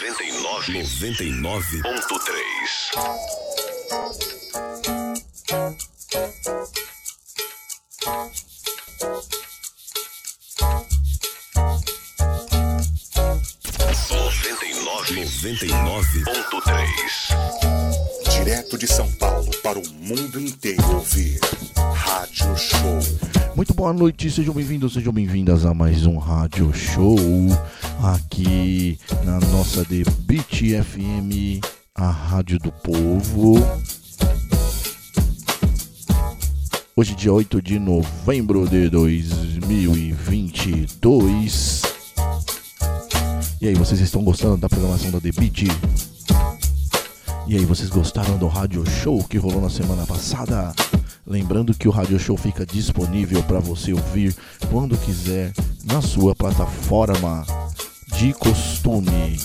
99. 99.3. Noventa e nove ponto três. Direto de São Paulo para o mundo inteiro ouvir. Rádio Show. Muito boa noite, sejam bem-vindos, sejam bem-vindas a mais um Rádio Show aqui na nossa Beat FM, a Rádio do Povo. Hoje, dia 8 de novembro de 2022. E aí, vocês estão gostando da programação da Beat? E aí, vocês gostaram do Rádio Show que rolou na semana passada? Lembrando que o Rádio Show fica disponível para você ouvir quando quiser na sua plataforma de costume.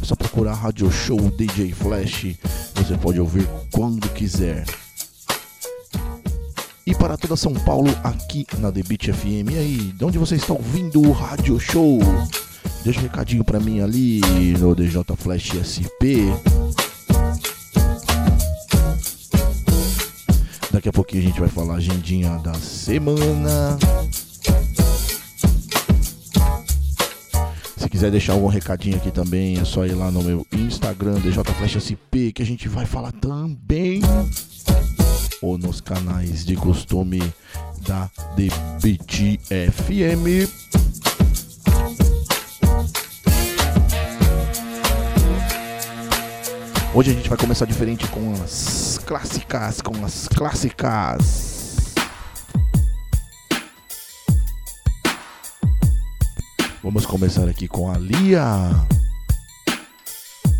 É só procurar Rádio Show DJ Flash, você pode ouvir quando quiser. E para toda São Paulo, aqui na The Beat FM. E aí, de onde você está ouvindo o Rádio Show? Deixa um recadinho pra mim ali no DJ Flash SP. Daqui a pouquinho a gente vai falar a agendinha da semana. Quiser deixar algum recadinho aqui também, é só ir lá no meu Instagram, DJFlashSP, que a gente vai falar também. Ou nos canais de costume da The Beat FM. Hoje a gente vai começar diferente com as clássicas, com as clássicas. Vamos começar aqui com a Lia.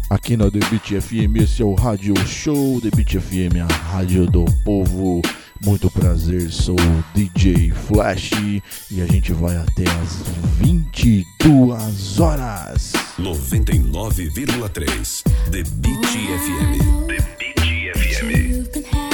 Aqui na The Beat FM, esse é o Rádio Show The Beat FM, a rádio do povo. Muito prazer, sou o DJ Flash e a gente vai até as 22 horas. 99,3. The Beat FM. The Beat FM.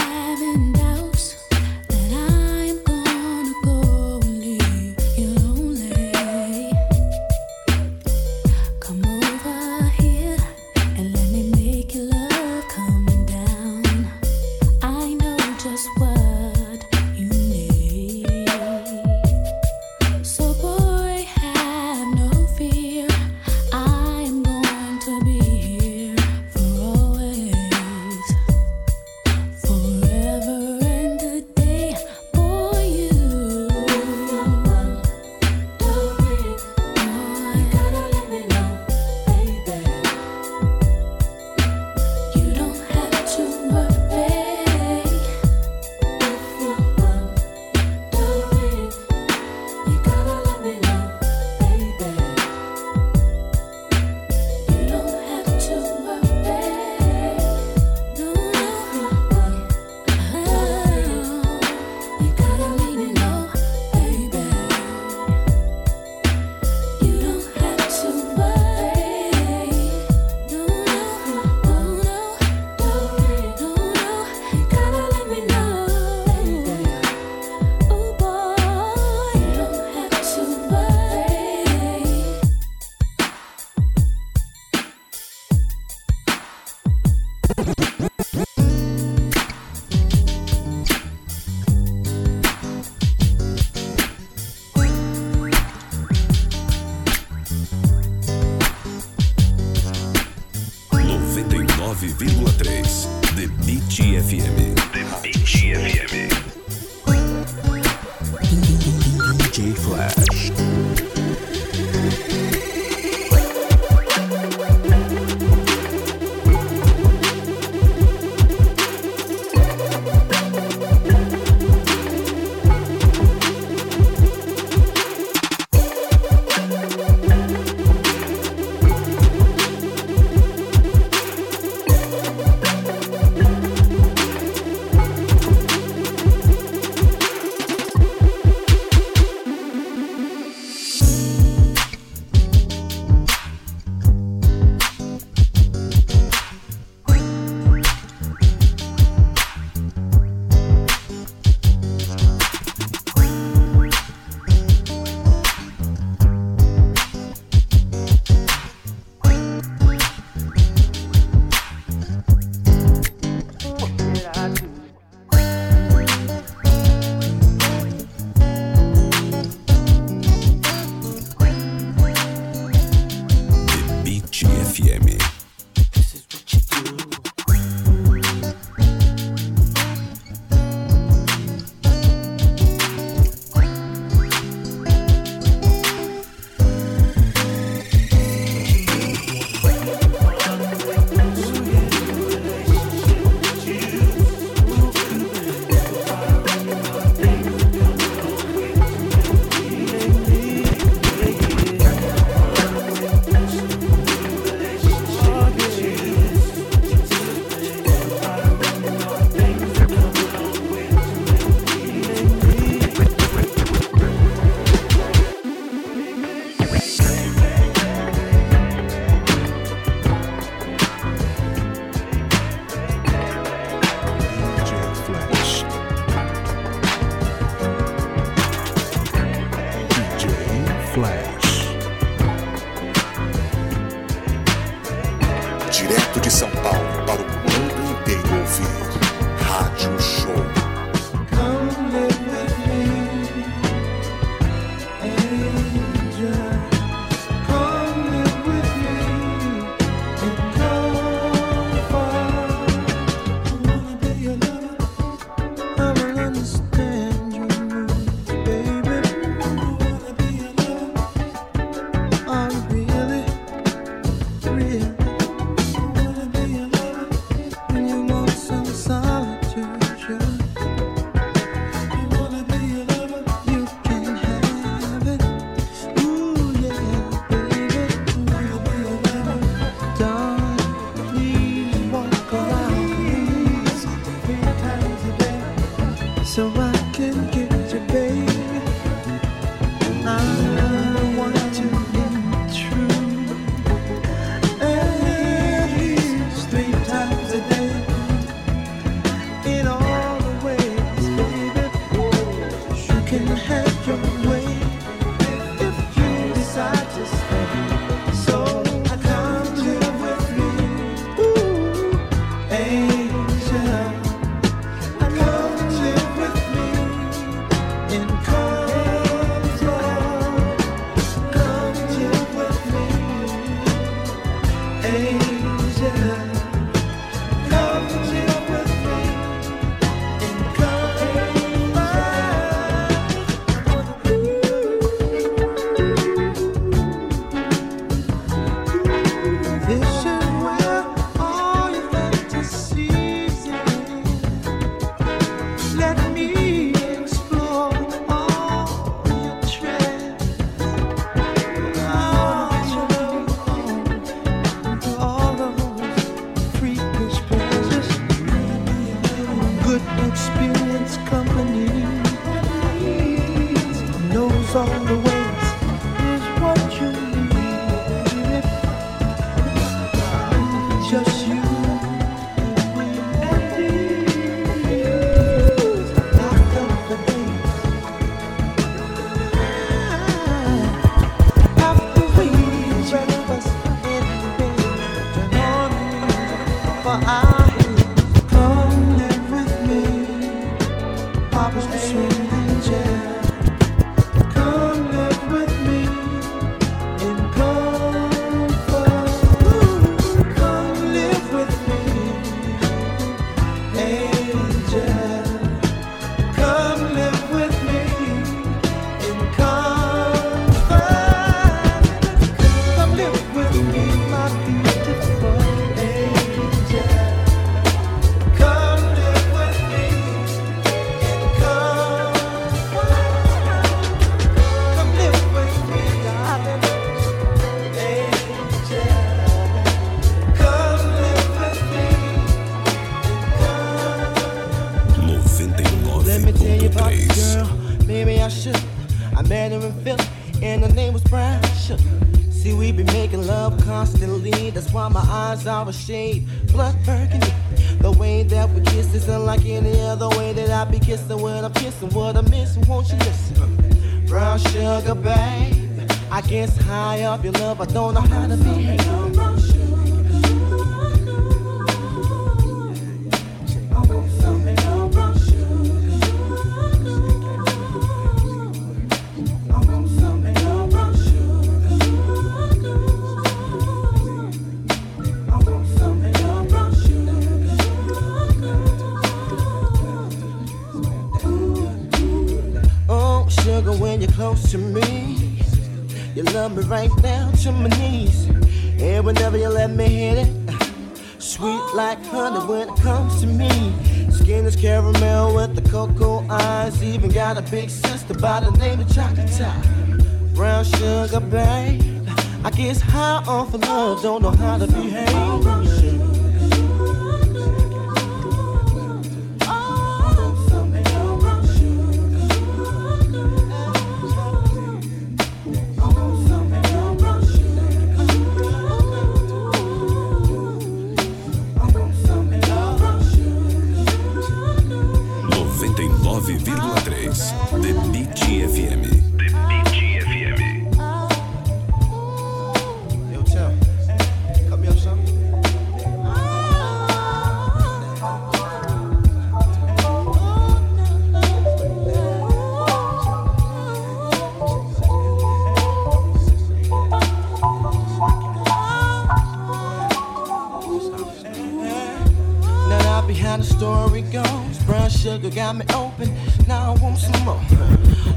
got me open. Now I want some more.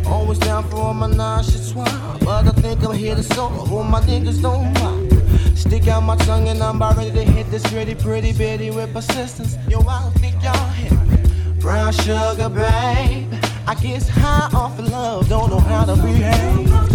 Always down for all my nauseous swine. But I think I'm here to solo. All my niggas don't mind. Stick out my tongue and I'm about ready to hit this gritty, pretty bitty with persistence. Yo, I don't think y'all hit me. Brown sugar, babe. I guess high off of love, don't know how to behave.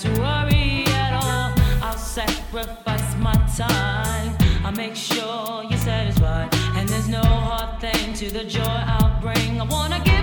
to worry at all. I'll sacrifice my time. I'll make sure you're satisfied. And there's no hard thing to the joy I'll bring. I wanna give.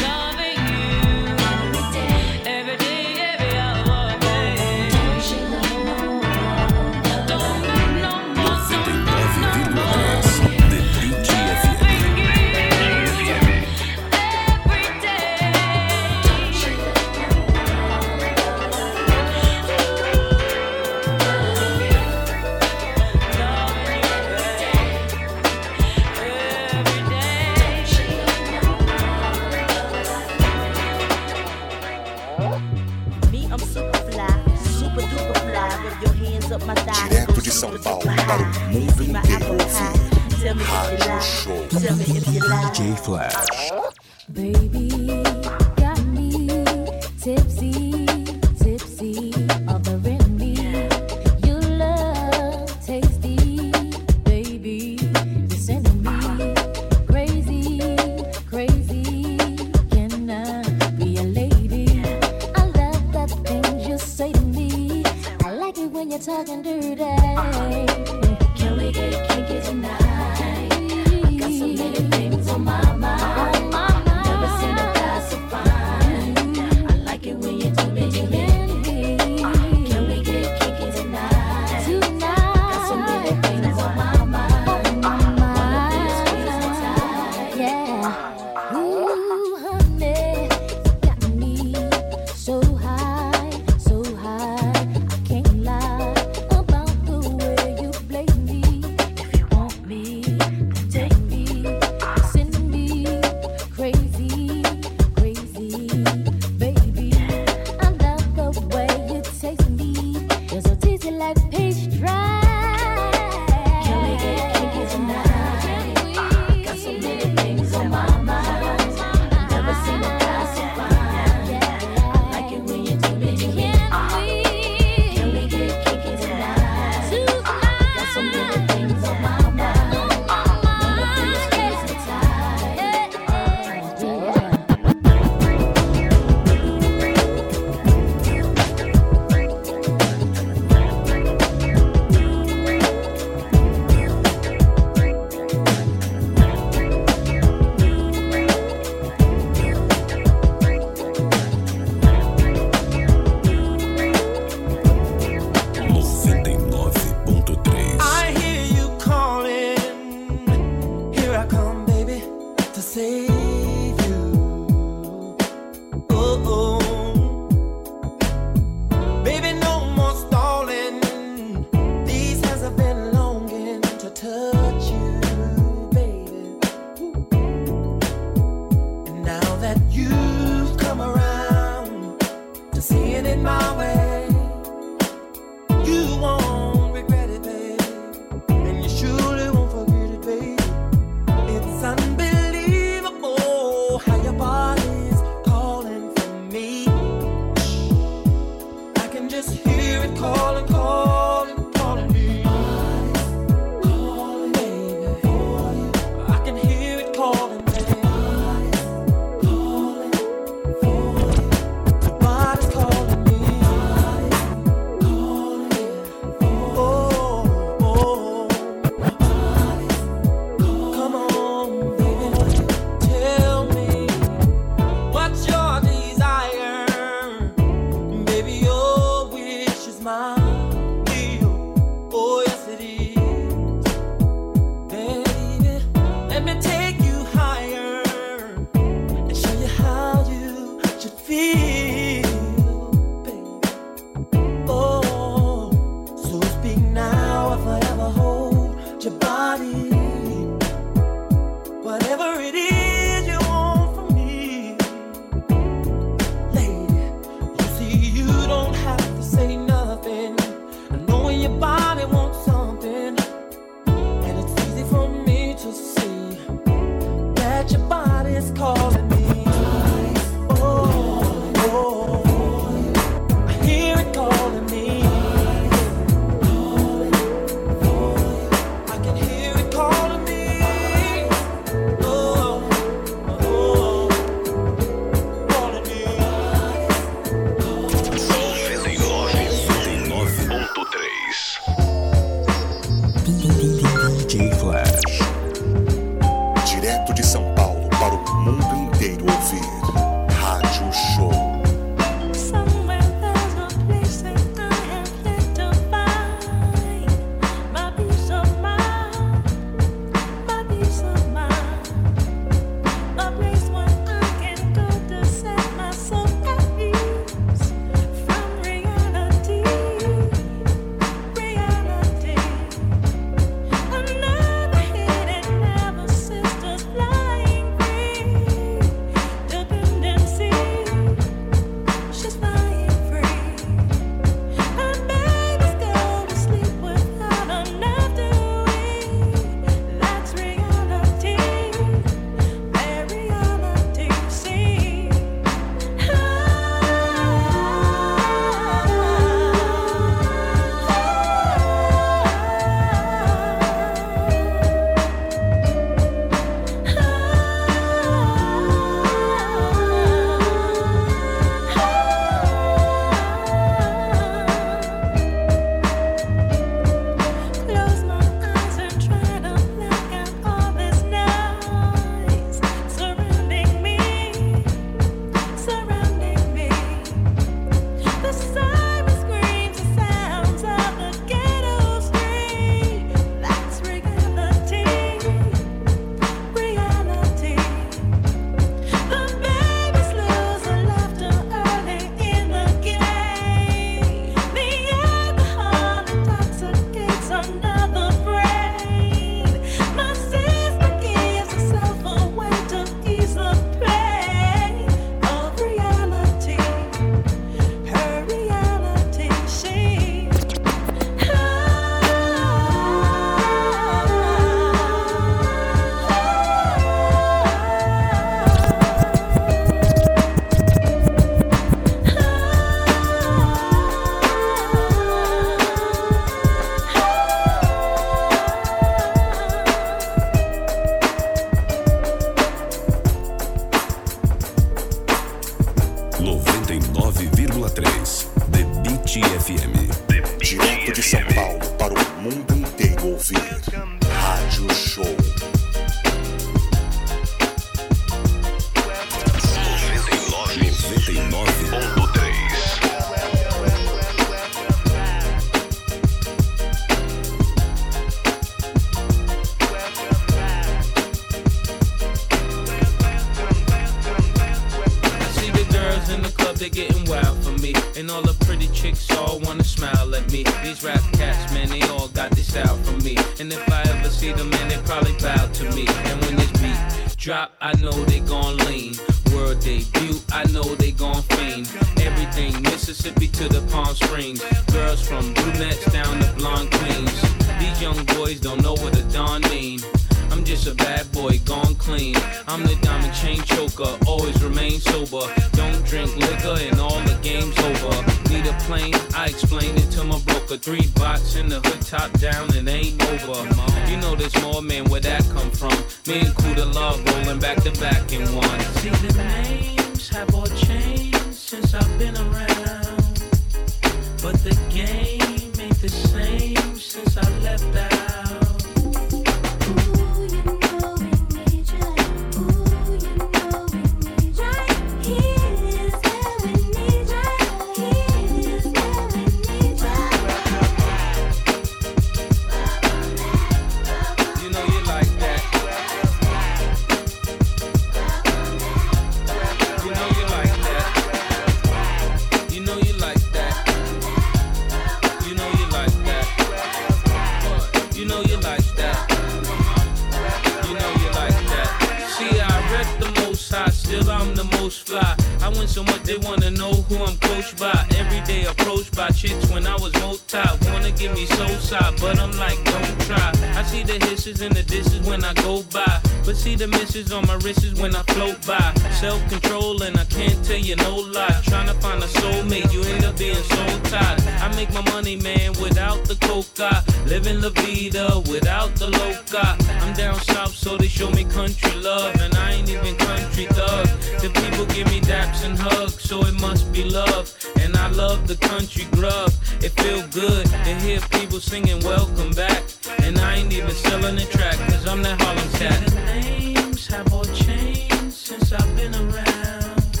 I see the hisses and the dishes when I go by. But see the misses on my wrists when I float by. Self control and I can't tell you no lie. Trying to find a soulmate, you end up being so tired. I make my money, man, without the coca. Living la vida without the loca. I'm down south, so they show me country love. And I ain't even country thug. The people give me daps and hugs, so it must be love. And I love the country grub. It feel good to hear people singing welcome back. And I ain't even selling the track, cause I'm that Harlem cat. The names have all changed since I've been around.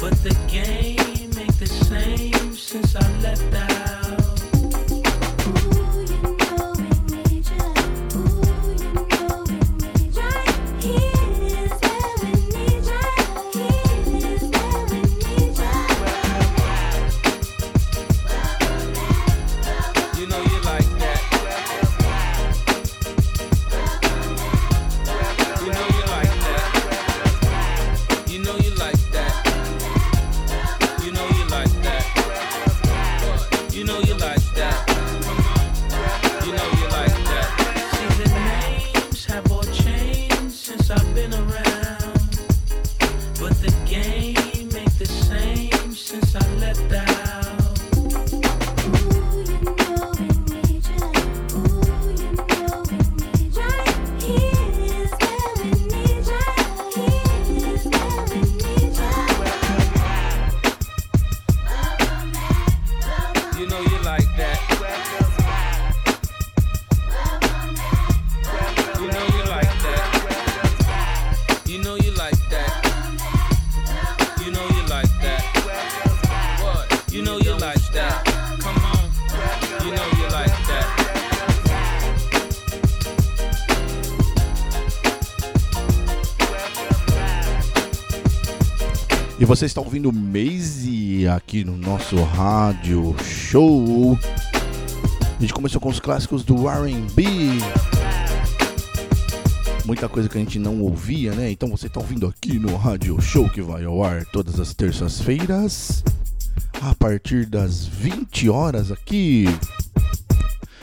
But the game ain't the same since I left out. Você está ouvindo Maze aqui no nosso rádio show. A gente começou com os clássicos do R&B. Muita coisa que a gente não ouvia, né? Então você está ouvindo aqui no rádio show que vai ao ar todas as terças-feiras a partir das 20 horas aqui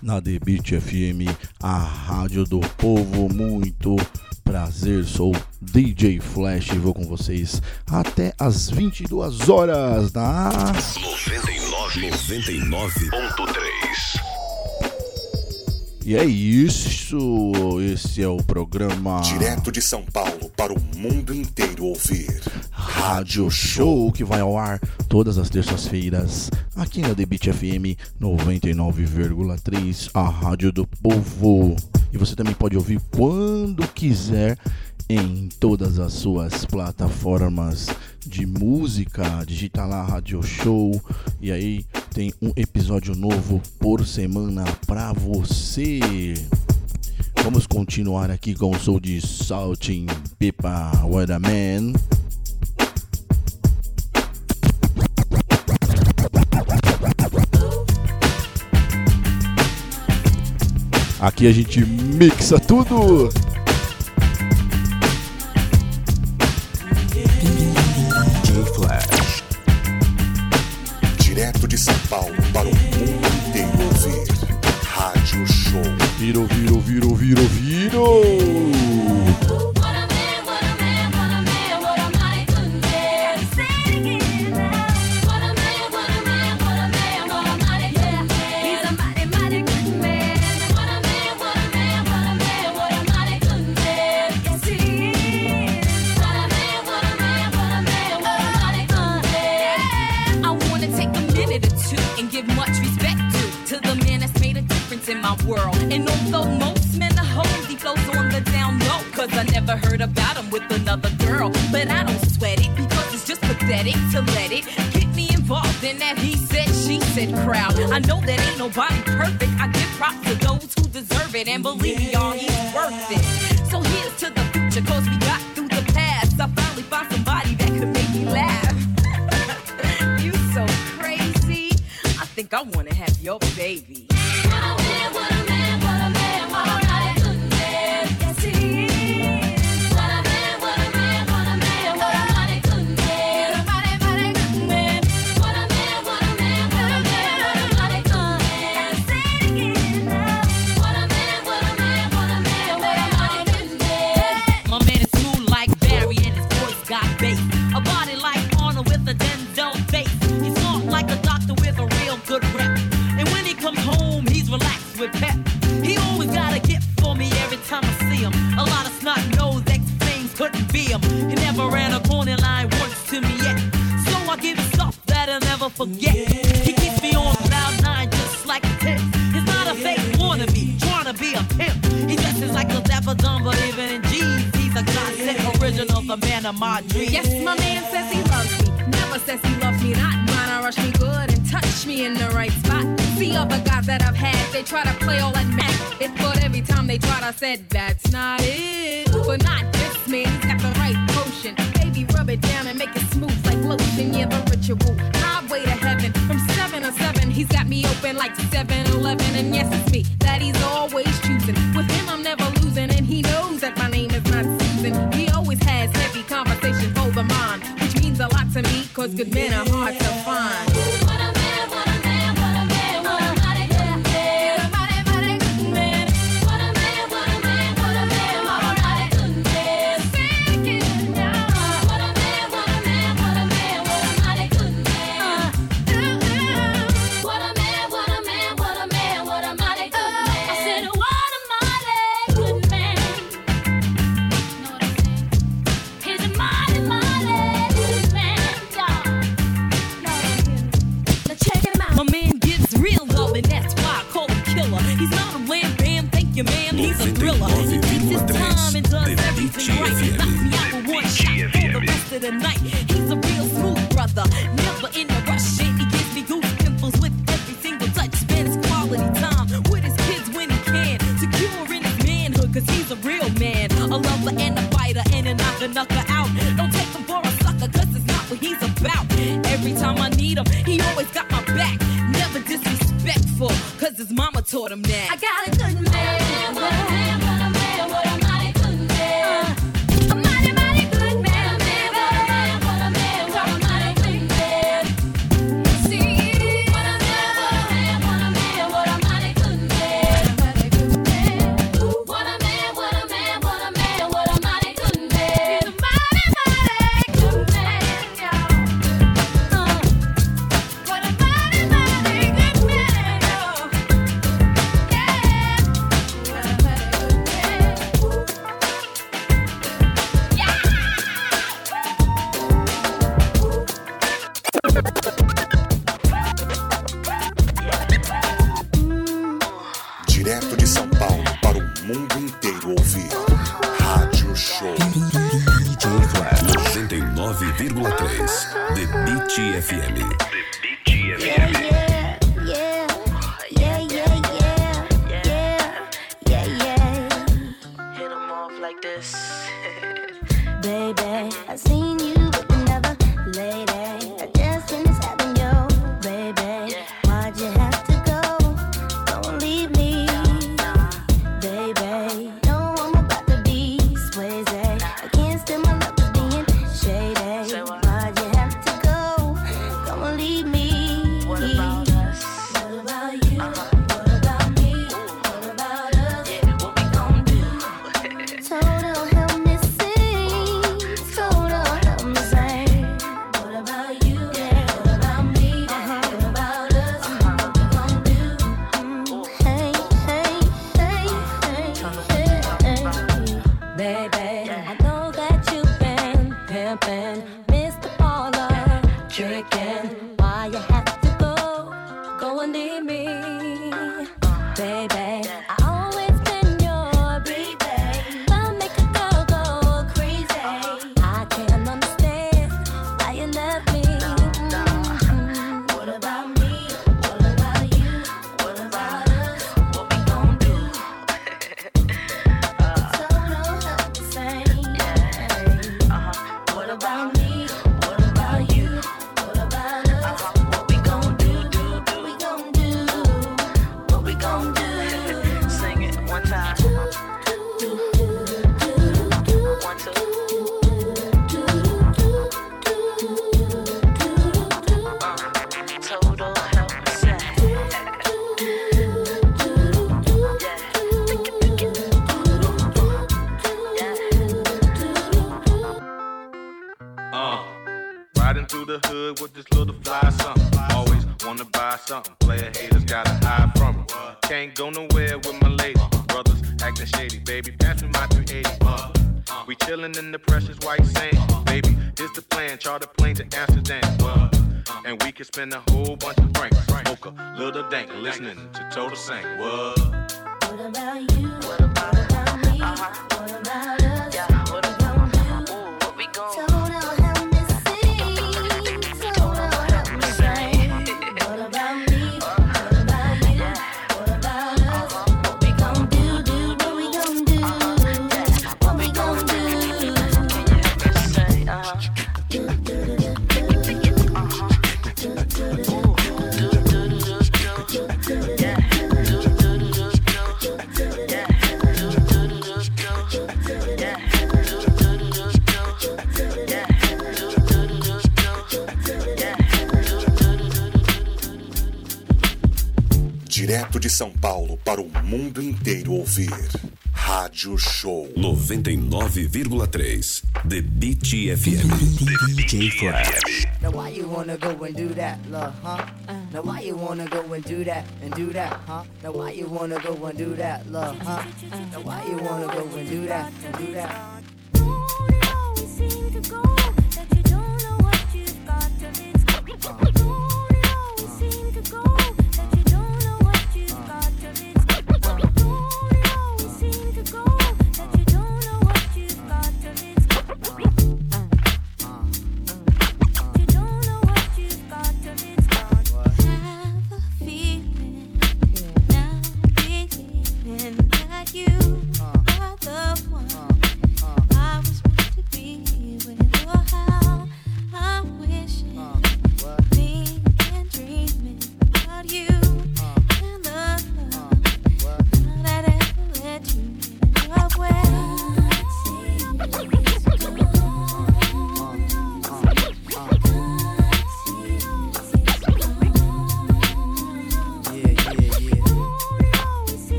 na Beat FM, a rádio do povo. Muito prazer, sou DJ Flash e vou com vocês até as 22 horas da 99.3. 99. E é isso, esse é o programa Direto de São Paulo para o mundo inteiro ouvir. Rádio Show que vai ao ar todas as terças-feiras aqui na Debit FM 99,3, a rádio do povo. E você também pode ouvir quando quiser em todas as suas plataformas de música, digita lá Radio Show e aí tem um episódio novo por semana pra você. Vamos continuar aqui com o som de Salting Pipa Weatherman. Aqui a gente mixa tudo. direto de São Paulo para o mundo inteiro ouvir. Rádio Show. Viro, viro, viro, viro, viro. 99,3 The Beat FM. The DJ FM. Now why you wanna go and do that, love, huh? Uh. Now why you wanna go and do that and do that, huh? Now why you wanna go and do that, love, huh? Uh. Now why you wanna go and do that and do that?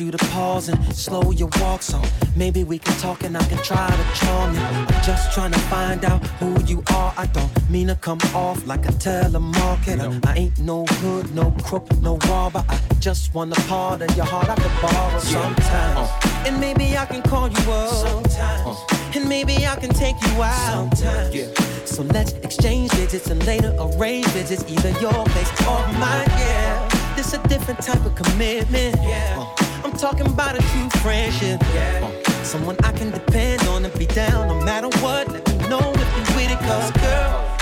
you to pause and slow your walk so maybe we can talk and I can try to charm you. I'm just trying to find out who you are. I don't mean to come off like a telemarketer. I ain't no hood, no crook, no robber. I just want a part of your heart I can borrow yeah. sometimes. Uh. And maybe I can call you up sometimes. Uh. And maybe I can take you out sometimes. Yeah. So let's exchange digits and later arrange digits either your place or mine. Yeah, this a different type of commitment. Yeah talking about a true friendship. Yeah. Someone I can depend on and be down no matter what. Let me know if you with it, cause girl.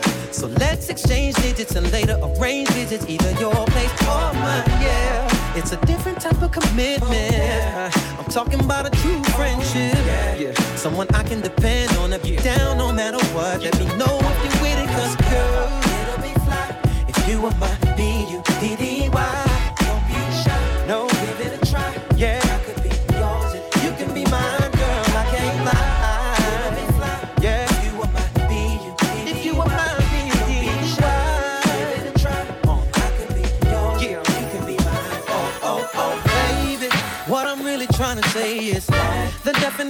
So let's exchange digits and later arrange visits, either your place or mine. Yeah, it's a different type of commitment. I'm talking about a true friendship. Yeah, someone I can depend on if you're down no matter what. Let me know if you're with it, cause girl, it'll be fly if you were my B-U-D-D-Y.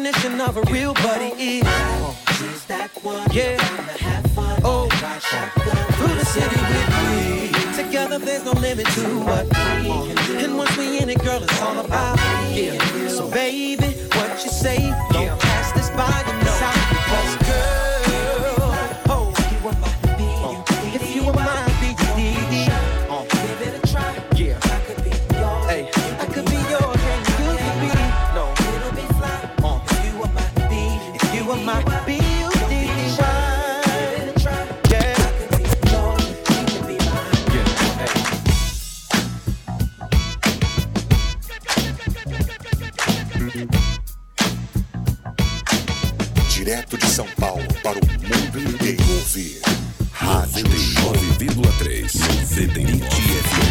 Definition of a real buddy is she's that one yeah. Oh, through the city with me. Together, there's no limit to what we can do. And once we in it, girl, it's all about yeah. So, baby, what you say? Don't pass this by, para o mundo inteiro ouvir. Rádio Show. 9,3 90 FM.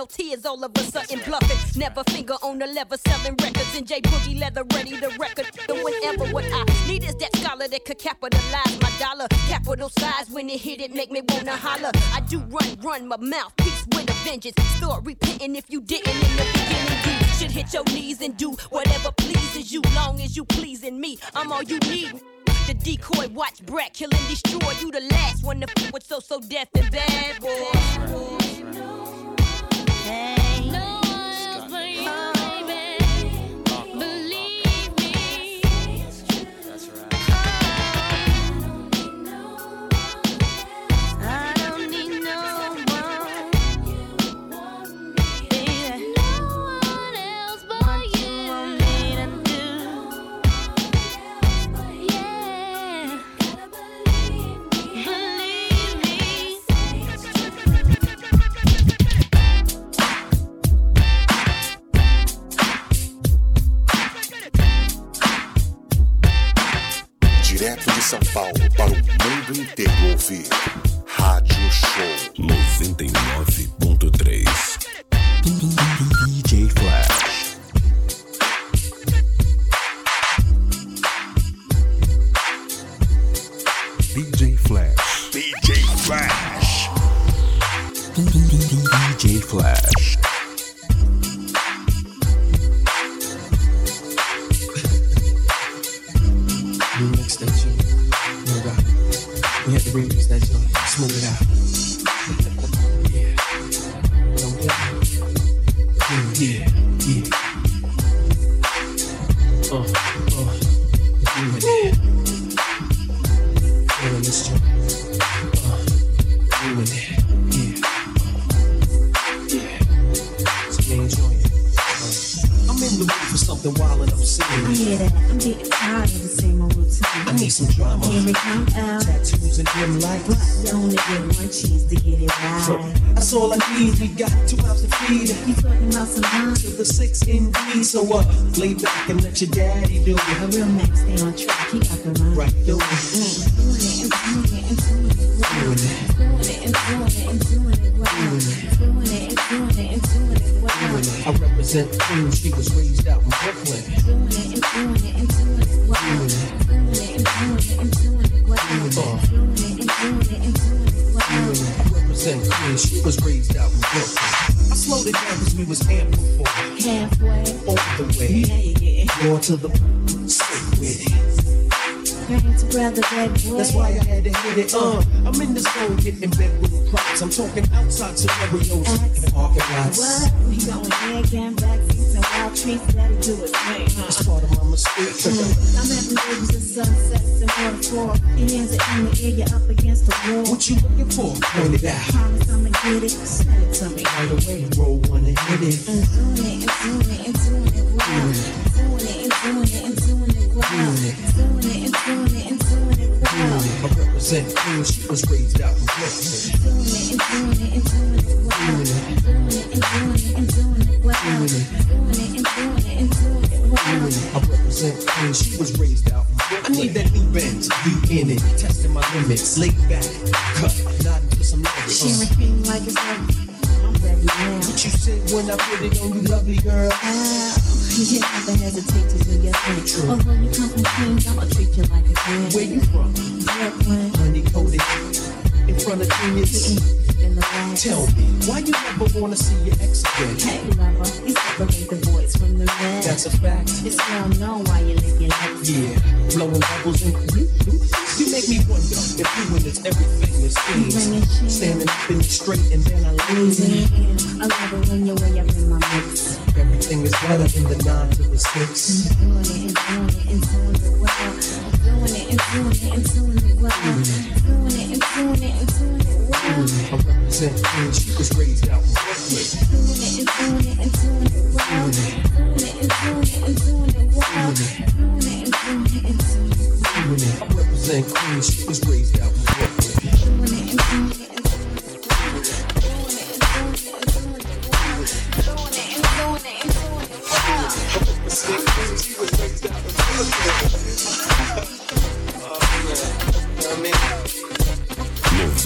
No tears, all of a sudden bluffing. Never finger on the lever, selling records in J Boogie leather, ready to record. And whenever what I need is that scholar that could capitalize my dollar. Capital size when it hit it, make me wanna holler. I do run, run my mouthpiece with a vengeance. Start repenting if you didn't in the beginning. You should hit your knees and do whatever pleases you, long as you pleasing me. I'm all you need. the decoy, watch Brett kill and destroy. You the last one to f with so so death and bad boy. São Paulo para o mundo inteiro ouvir. Rádio Show 99.3. DJ Flash. So uh, lay back and let your daddy do A it. real man stay on track. He got the rhyme. Right, do it. Doing it and doing it and doing it. Doing it. And doing it and doing it well. Doing it and doing it and doing it well. I represent Queen. She was raised out in Brooklyn. Doing it and doing it and doing it well. Doing it. And doing it and doing it well. Doing it and doing it and doing it well. Represent Queen. She was raised out in Brooklyn. I slowed it down because we was amped it. More to the stick with it. Grand brother, that boy. That's why I had to hit it. Uh, I'm in the zone getting bedroom props. I'm talking outside scenarios and parking lots. What? We going egg and backseats and wild treats. That'll do it, right? That's part of my mistake. I'm having babies and sunsets and waterfall. Your hands are in the air, you're up against the wall. What you looking for? Point it out. Promise I'ma get it. Send it to me. Right away, roll one and hit it. And doing it, and doing it, and doing it it, and doing it, and doing it well. Doing it. And doing it, and doing it well. I represent Queen. She was raised out in Brooklyn. Doing it, and doing it, and doing it well. Doing it. And doing it, and doing it well. Doing it. And doing it, and doing it well. I represent Queen. She was raised out in Brooklyn. I need that new Benz. Be in it. Testing my limits. Laid back. Cut. Nodding to some lyrics. Sharing cream like it's like I'm ready now. What you said when I put it on you, lovely girl? Ah, you never hesitate to do your thing. Although you come from Queens, I'ma treat you like a queen. Where you from? Brooklyn, Honey coated. In front of genius. In. Tell me, why you never wanna see your ex again? Hey lover, you separate the voice from the red. That's a fact. It's well known why you live your life. Yeah, blowing bubbles and you make me wonder if you and it's everything it seems. Standing up and straight and then I lose it. I love it when you're way up in my mix. Everything is better in the nine to the six. Doing it and doing it and doing it well. It and doing it and doing it well. Doing it and doing it and doing it well. I represent Queen, she was raised out in.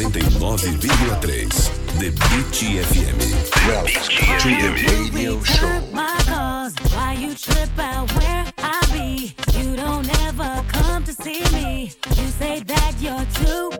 69,3 The Beat FM. Welcome the radio show. My why you trip out where I be? You don't ever come to see me. You say that you're too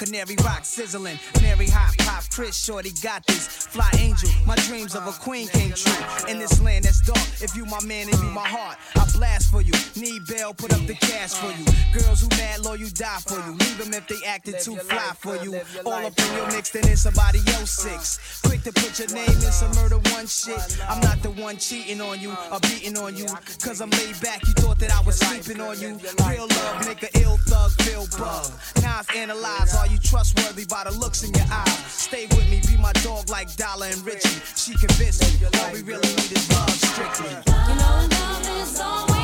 Canary Rock sizzling. Mary Hot Pop, Chris Shorty got this. Fly Angel, my dreams of a queen came true. In this land that's dark, if you my man and you my heart, I blast for you. Need bail, put up the cash for you. Girls who mad low, you die for you. Leave them if they acted too fly for you. All up in your mix, then it's somebody else six. Quick to put your name in some murder one shit. I'm not the one cheating on you or beating on you. Cause I'm laid back, you thought that I was sleeping on you. Real love, nigga, ill thug, feel bug. Now I've analyzed, are you trustworthy by the looks in your eyes? Stay with me, be my dog like Dollar and Richie. She convinced me, all we really need is love strictly. You know love is all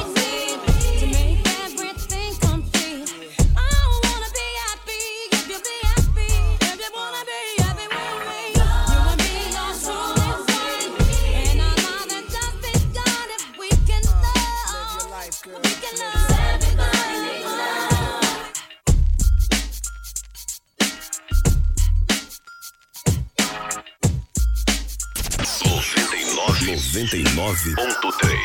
99.3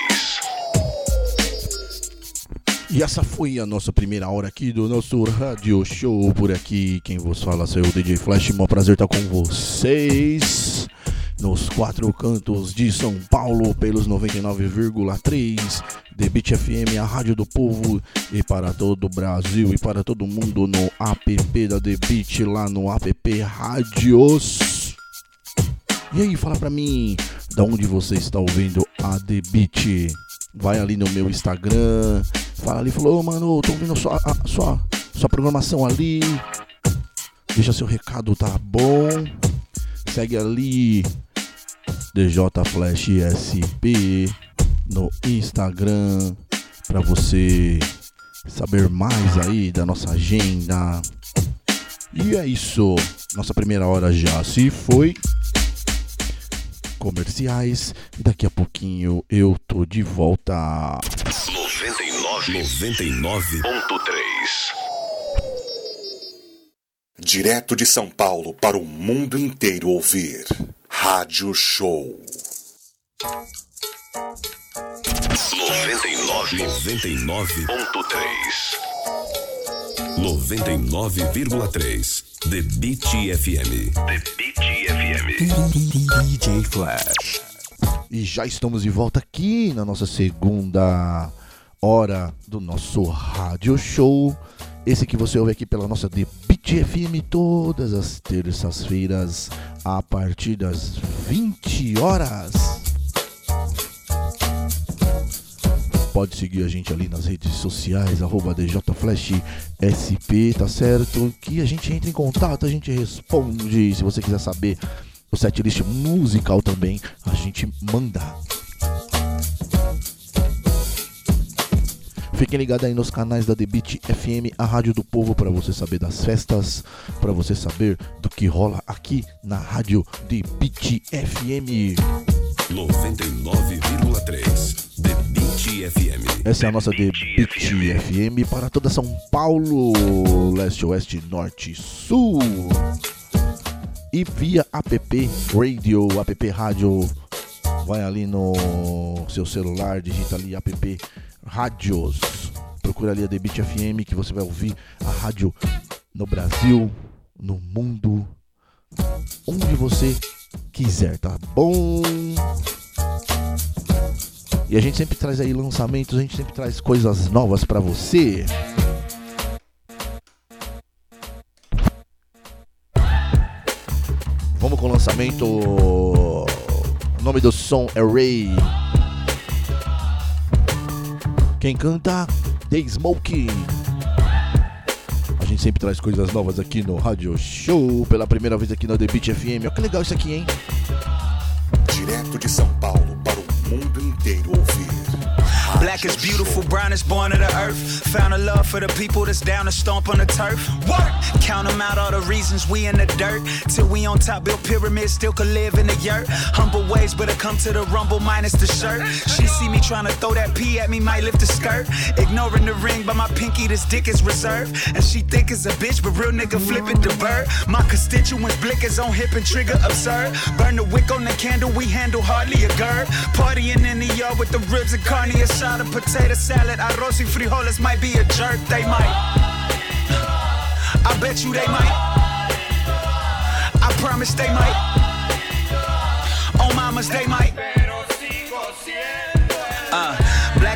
E essa foi a nossa primeira hora aqui do nosso rádio show por aqui. Quem vos fala é o DJ Flash. Mó prazer estar com vocês nos quatro cantos de São Paulo pelos 99,3 The Beat FM, a rádio do povo e para todo o Brasil e para todo mundo no app da Beat lá no app Rádios. E aí, fala pra mim, da onde você está ouvindo a The Beat? Vai ali no meu Instagram, fala ali, falou, ô mano, tô ouvindo sua, a sua, sua programação ali. Deixa seu recado, tá bom? Segue ali, DJ Flash SP. no Instagram para você saber mais aí da nossa agenda. E é isso. Nossa primeira hora já se foi. Comerciais. Daqui a pouquinho eu tô de volta. 99 99.3 Direto de São Paulo para o mundo inteiro ouvir. Rádio Show. 99 99.3 99,3 The Beat FM. The Beat FM. DJ Flash. E já estamos de volta aqui na nossa segunda hora do nosso rádio show. Esse que você ouve aqui pela nossa The Beat FM todas as terças-feiras a partir das 20 horas. Pode seguir a gente ali nas redes sociais, arroba DJFlashSP, tá certo? Que a gente entra em contato, a gente responde. Se você quiser saber o setlist musical também, a gente manda. Fiquem ligados aí nos canais da Beat FM, a rádio do povo, para você saber das festas, para você saber do que rola aqui na rádio Beat FM. 99,3 The Beat FM. Essa é a nossa Beat FM para toda São Paulo, leste, oeste, norte, sul. E via app radio, app rádio. Vai ali no seu celular, digita ali app rádios. Procura ali a Beat FM que você vai ouvir a rádio no Brasil, no mundo, onde você quiser, tá bom? E a gente sempre traz aí lançamentos, a gente sempre traz coisas novas pra você. Vamos com o lançamento. O nome do som é Ray. Quem canta? The Smoke. A gente sempre traz coisas novas aqui no Rádio Show. Pela primeira vez aqui na The Beat FM. Olha que legal isso aqui, hein? Direto de São Paulo para o mundo inteiro. Black is beautiful, brown is born of the earth. Found a love for the people that's down to stomp on the turf. Work! Count them out, all the reasons we in the dirt. Till we on top, build pyramids, still could live in the yurt. Humble ways, but I come to the rumble minus the shirt. She see me trying to throw that pee at me, might lift the skirt. Ignoring the ring, but my pinky, this dick is reserved. And she think it's a bitch, but real nigga flip it the bird. My constituents blick is on hip and trigger absurd. Burn the wick on the candle, we handle hardly a gird. Partying in the yard with the ribs and carne, a potato salad. Arroz y frijoles might be a jerk, they might. I bet you they might. I promise they might. Oh, mamas, they might.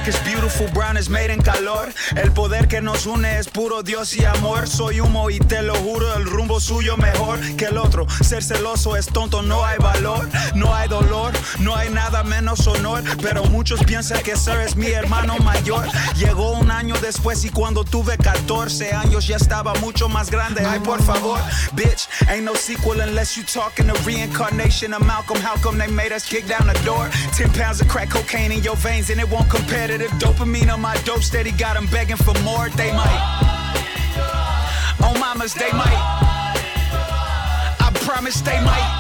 Black is beautiful, brown is made in calor. El poder que nos une es puro Dios y amor. Soy humo y te lo juro, el rumbo suyo mejor que el otro. Ser celoso es tonto, no hay valor, no hay dolor, no hay nada menos honor. Pero muchos piensan que Sir es mi hermano mayor. Llegó un año después y cuando tuve 14 años ya estaba mucho más grande. Ay, por favor, bitch, ain't no sequel unless you talking the reincarnation of Malcolm. How come they made us kick down the door? 10 pounds of crack cocaine in your veins and it won't competitive dopamine on my dope steady got them begging for more. They might. Oh, mamas, they might. I promise they might.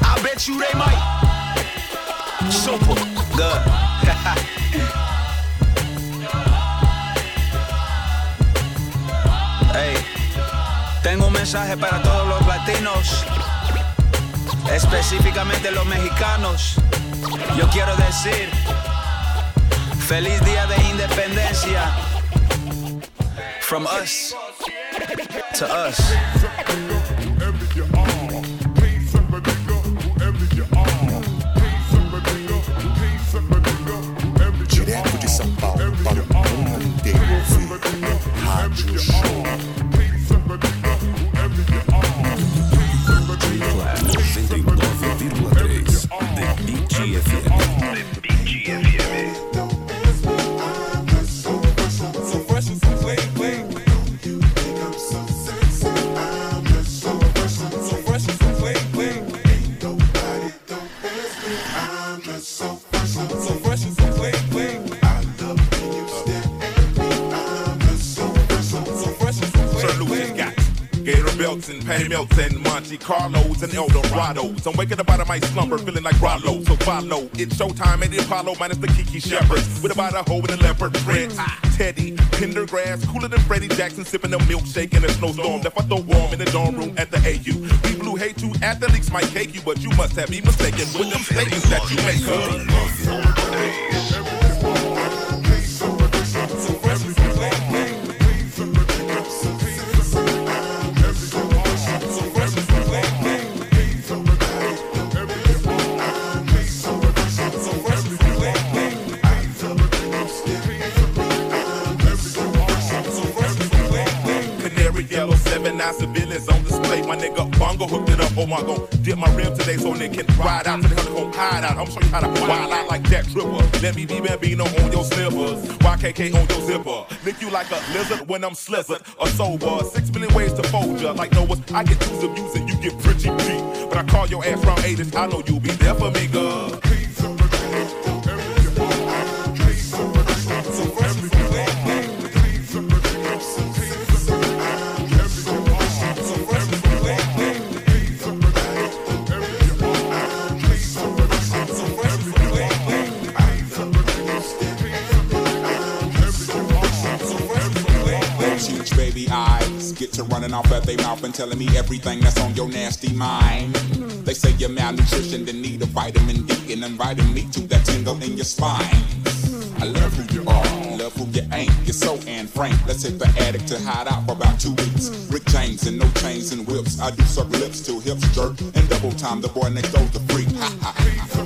I bet you they might. Super good. hey, tengo un mensaje para todos los latinos, específicamente los mexicanos. Yo quiero decir, feliz día de independencia. From us to us. Direto de São Paulo para o mundo inteiro. Rádio Show. And Monte Carlos and Eldorados. I'm waking up out of my slumber feeling like Rollo, so follow. It's showtime at the Apollo minus the Kiki Shepherd. With about a hoe and a leopard print. Teddy, Pendergrass, cooler than Freddie Jackson, sipping a milkshake in a snowstorm. Left out the warm in the dorm room at the AU. We blew hate to athletes might cake you, but you must have me mistaken with them statements that you make. Cuz. Hooked it up. Oh, I gon' dip my rim today so they can ride out to the hide out. I'm show you how to wild out like that Tripper. Let me be Bambino on your slippers. YKK on your zipper. Lick you like a lizard when I'm slizzard or sober. Six million ways to fold ya. Like Noah's, I get use of using, you get pretty cheap. But I call your ass round 80s. I know you'll be there for me, girl. Their mouth and telling me everything that's on your nasty mind. They say you're malnutrition, then need a vitamin D and inviting me to that tingle in your spine. I love who you are, love who you ain't. You're so Anne Frank. Let's hit the attic to hide out for about two weeks. Rick James and no chains and whips. I do suck lips till hips jerk and double time. The boy next door's a freak.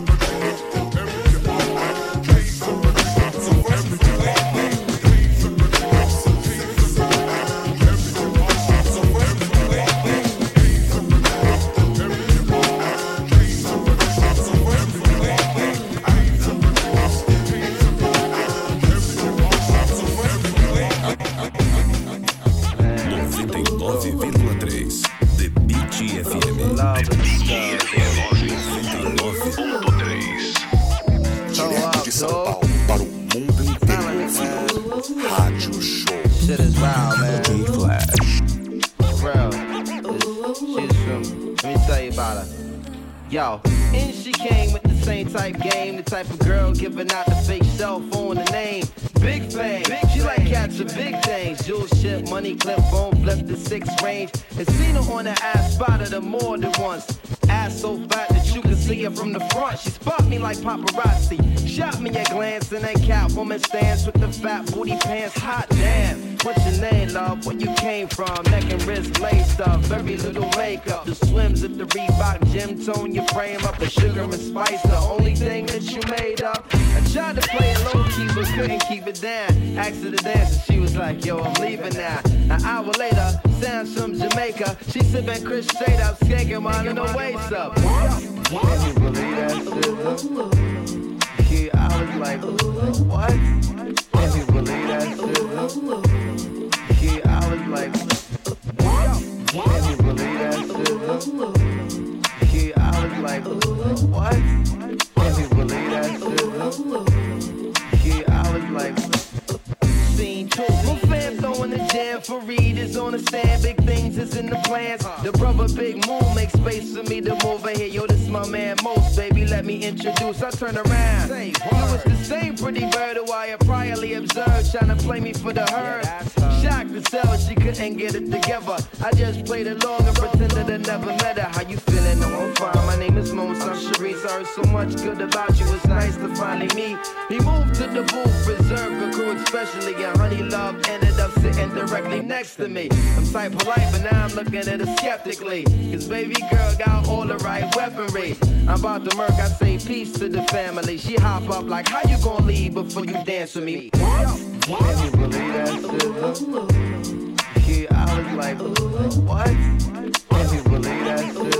Yeah, I was like, what? Can you believe that shit? Yeah, I was like, scene two. My fam throwing the jam for Reed is on the stand. Big things is in the plans. The brother Big Moon makes space for me to move in here. Yo, this my man Most, baby. Let me introduce. I turn around. You was the same pretty bird who I had priorly observed, trying to play me for the herd. Shocked to tell she couldn't get it together. I just played along and pretended I never met her. How you feeling? No, I'm fine. My name is Most. I'm Sharice. I heard so much good about you. It's nice to finally meet. He moved to the booth, reserved a crew, especially. And Honey Love ended up sitting directly next to me. I'm type polite, but now I'm looking at her skeptically. Cause baby girl got all the right weaponry. I'm about to murk, I say peace to the family. She hop up like, how you gonna leave before you dance with me? What? Can you believe that shit? Yeah, I was like, what? Can you believe that shit?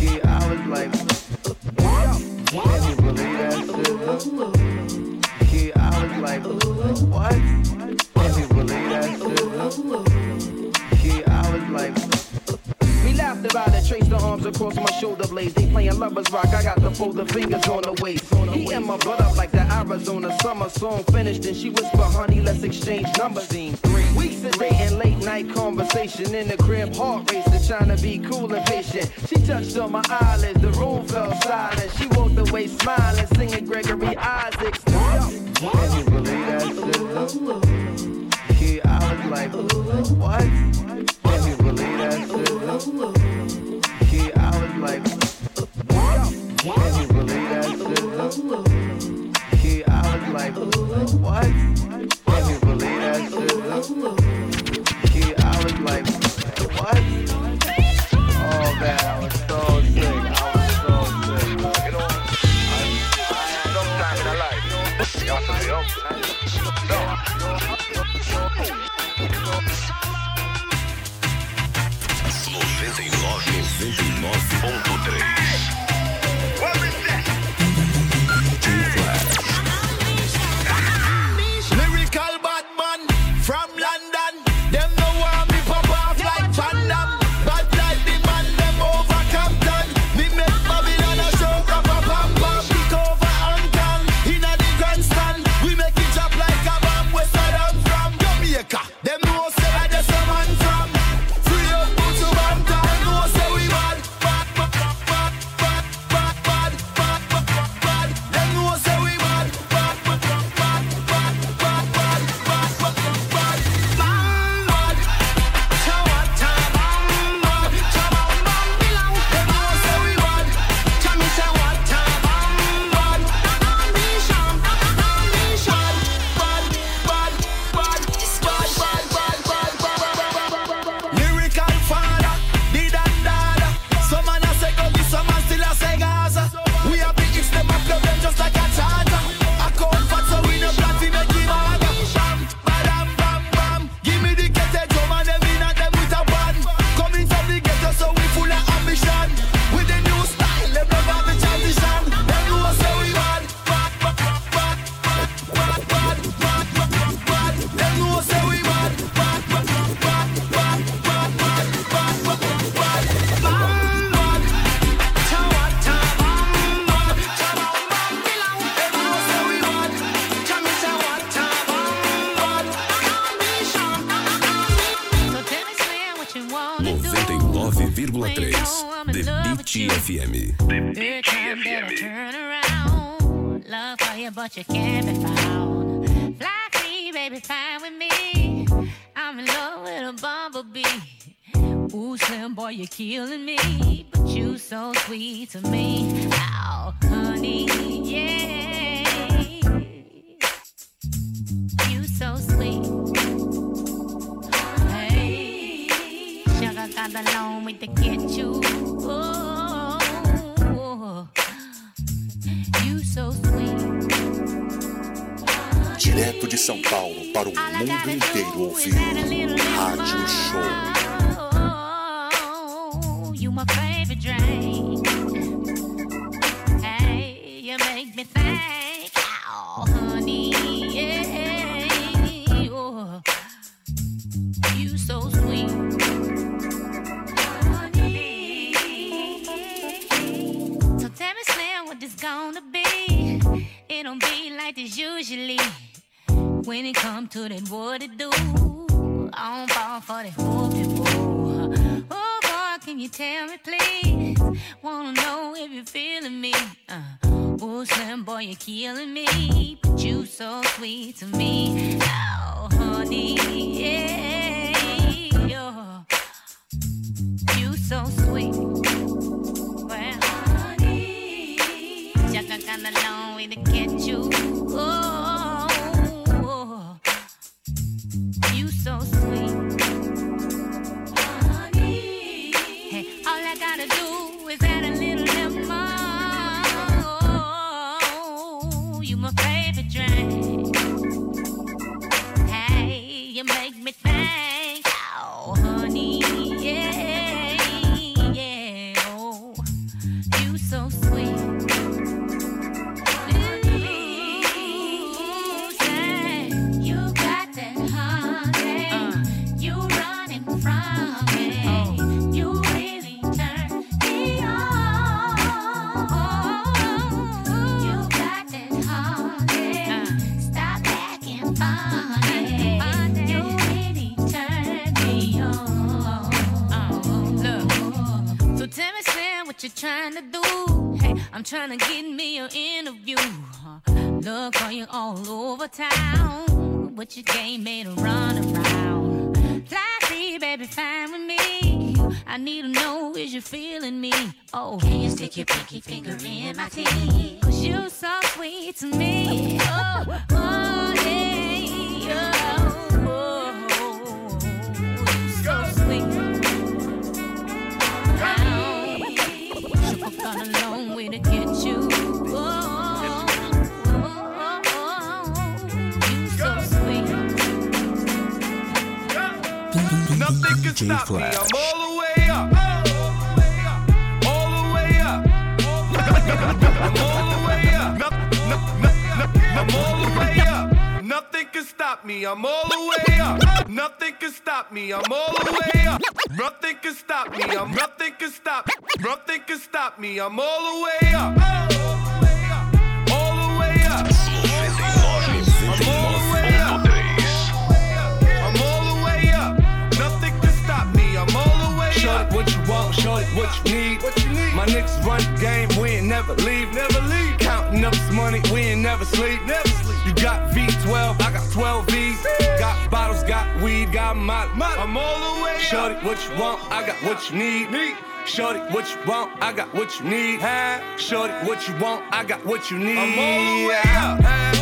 Yeah, I was like, can you believe that shit? Yeah, I was like, what? Can you believe that shit? Yeah, I was like, laughed about it, traced the arms across my shoulder blades. They playing lovers rock, I got the folded fingers on the waist. He and my blood up like the on a summer song finished, and she whisper, honey, let's exchange numbers. Scene three. We sit in late night conversation in the crib, heart racing, trying to be cool and patient. She touched on my eyelids, the room fell silent. She walked away smiling, singing Gregory Isaacs. Can you believe that? Like, what? Can you believe that shit? Yeah, I was like, can you believe that shit? Yeah, I was like, what? Can you believe that shit? Yeah, I was like, what? Oh man, but you can't be found. Fly free, baby, fine with me. I'm in love with a bumblebee. Ooh, slim boy, you're killing me, but you so sweet to me. Oh, honey, yeah, you so sweet. Hey, sugar got the long way to get you. Oh, you so sweet. Direto de São Paulo para o mundo inteiro ouvir. Rádio Show. You my favorite drink. Hey, you make me think. Oh, honey, you so sweet. So tell me, what this gonna be? It don't be like this usually. When it come to that, what it do? I don't fall for that whoopie Oh boy, can you tell me please? Wanna know if you're feeling me? Uh, oh slim boy, you're killing me, but you so sweet to me. Oh honey, yeah, you're, you so sweet. Well, honey, just a kind of long way to get you. Oh, I'm trying to get me an interview. Look, are you all over town? But your game made a run around. Free, baby, fine with me. I need to know is you feeling me? Oh, can you stick your pinky finger in my teeth? Cause you so sweet to me. Oh, oh, yeah. Oh, oh, you so sweet. I've gone a long way to get you. Oh, oh, oh, oh, you so sweet. Nothing can DJ stop me. I'm all the stop me. I'm all the way up. Nothing can stop me. I'm all the way up. Nothing can stop me. I'm nothing can stop. Nothing can stop me. I'm all the way up. All the way up. I'm all the way up. I'm all the way up. Nothing can stop me. I'm all the way Show up. it what you want, show what you need. What you need? My niggas run game, never leave. Never leave. Counting up this money, we ain't never sleep. Never sleep. You got V12, I got 12 V's. Got bottles, got weed, got molly. I'm all the way Shorty, what you want, I got what you need. Need. Shorty, what you want, I got what you need. Shorty, what you want, I got what you need. I'm all the way up.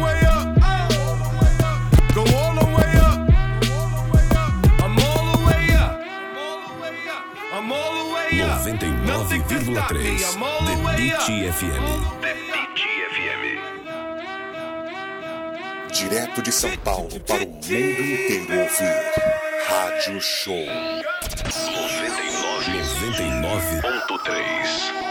the way The up. Beat FM. Direto de São Paulo para o mundo inteiro ouvir. Rádio Show. 99.3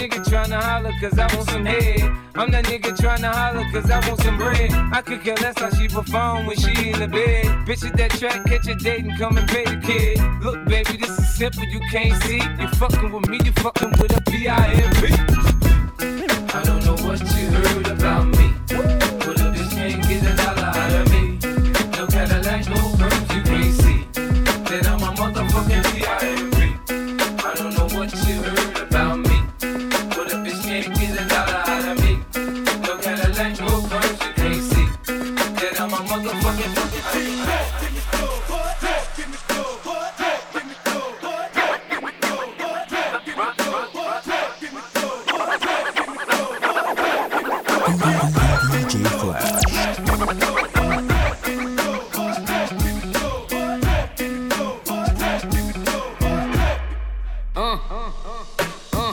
nigga tryna holler cause I want some head. I'm that nigga tryna holler cause I want some bread. I could care less how she perform when she in the bed. Bitch at that track, catch a date and come and pay the kid. Look, baby, this is simple, you can't see. You fucking with me, you fucking with a B-I-M-B.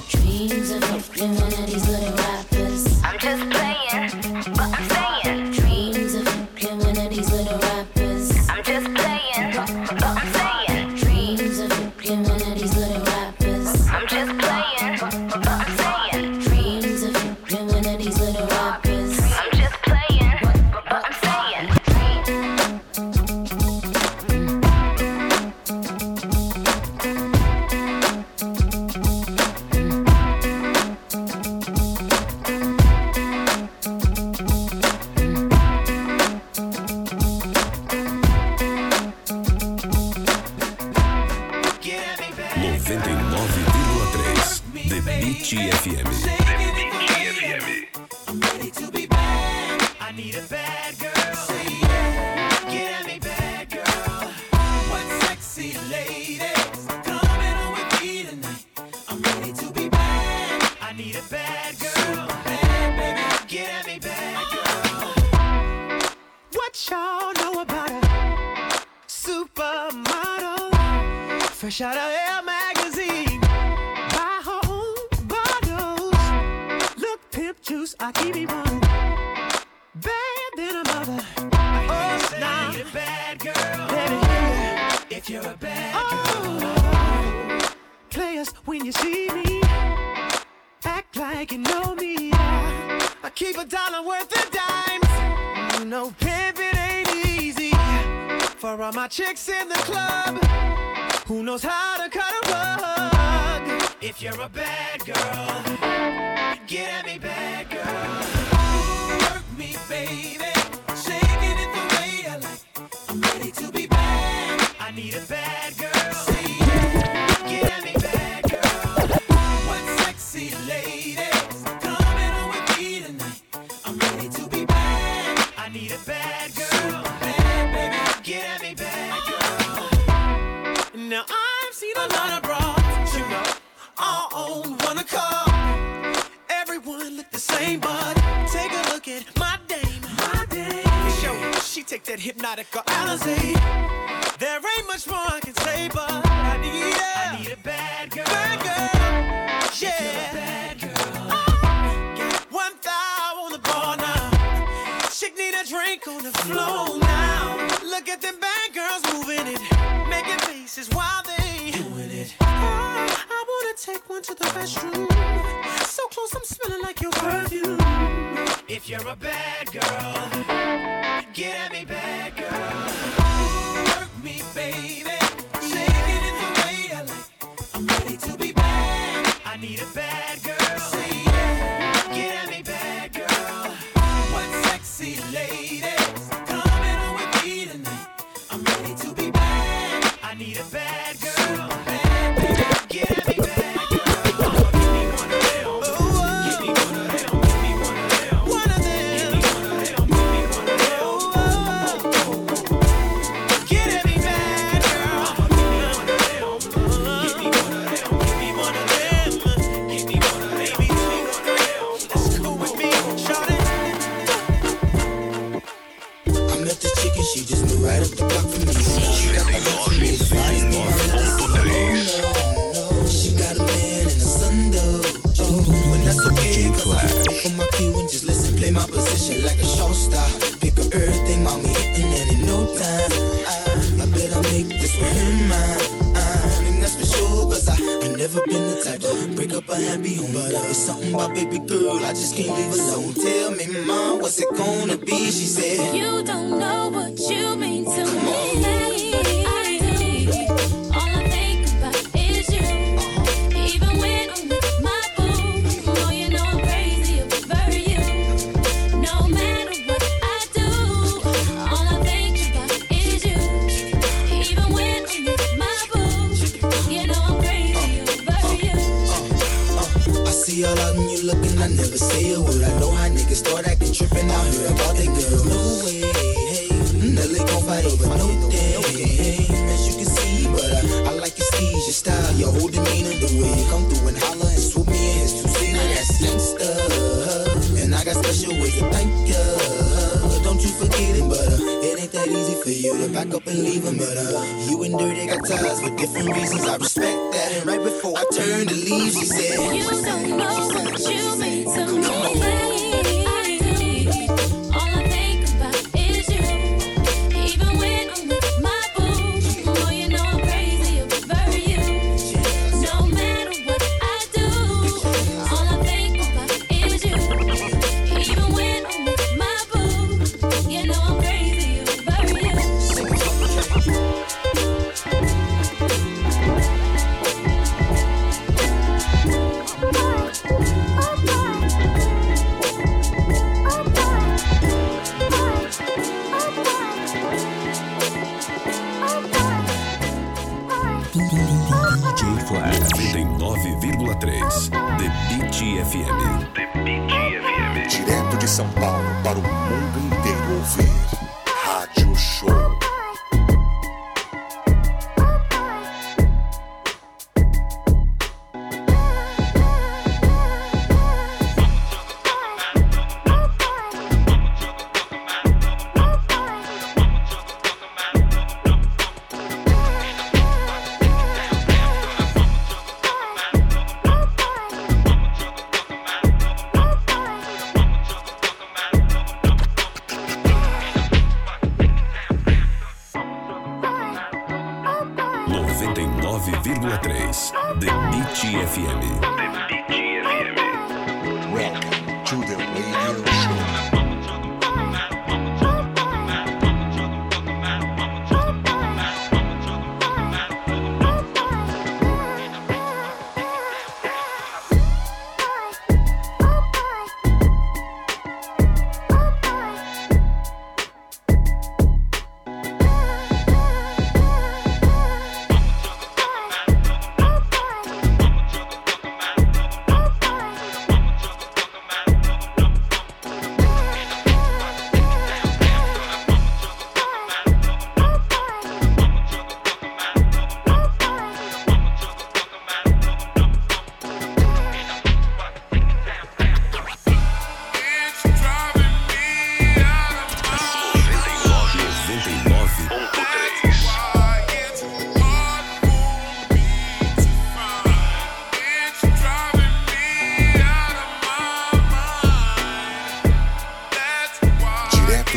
Dreams of being one of these little rappers. that's okay. Flash. On my cue and just listen, play my position like a showstar. Pick up everything, mommy, and then in no time, I, I better make this one in mine. I that's for sure, cause I ain't never been the type to break up a happy home. But uh, it's something about baby girl, I just can't leave alone. Tell me, mom, what's it gonna be? She said, You don't know what you mean to me. your whole demeanor. The way you come through and holler and swoop me in It's his two-seater, that's gangsta. And I got special ways to thank you. Don't you forget it, but uh, it ain't that easy for you to back up and leave him. But uh, you and Dirty got ties for different reasons. I respect that. And right before I turned to leave, she said, You don't know what you mean to me.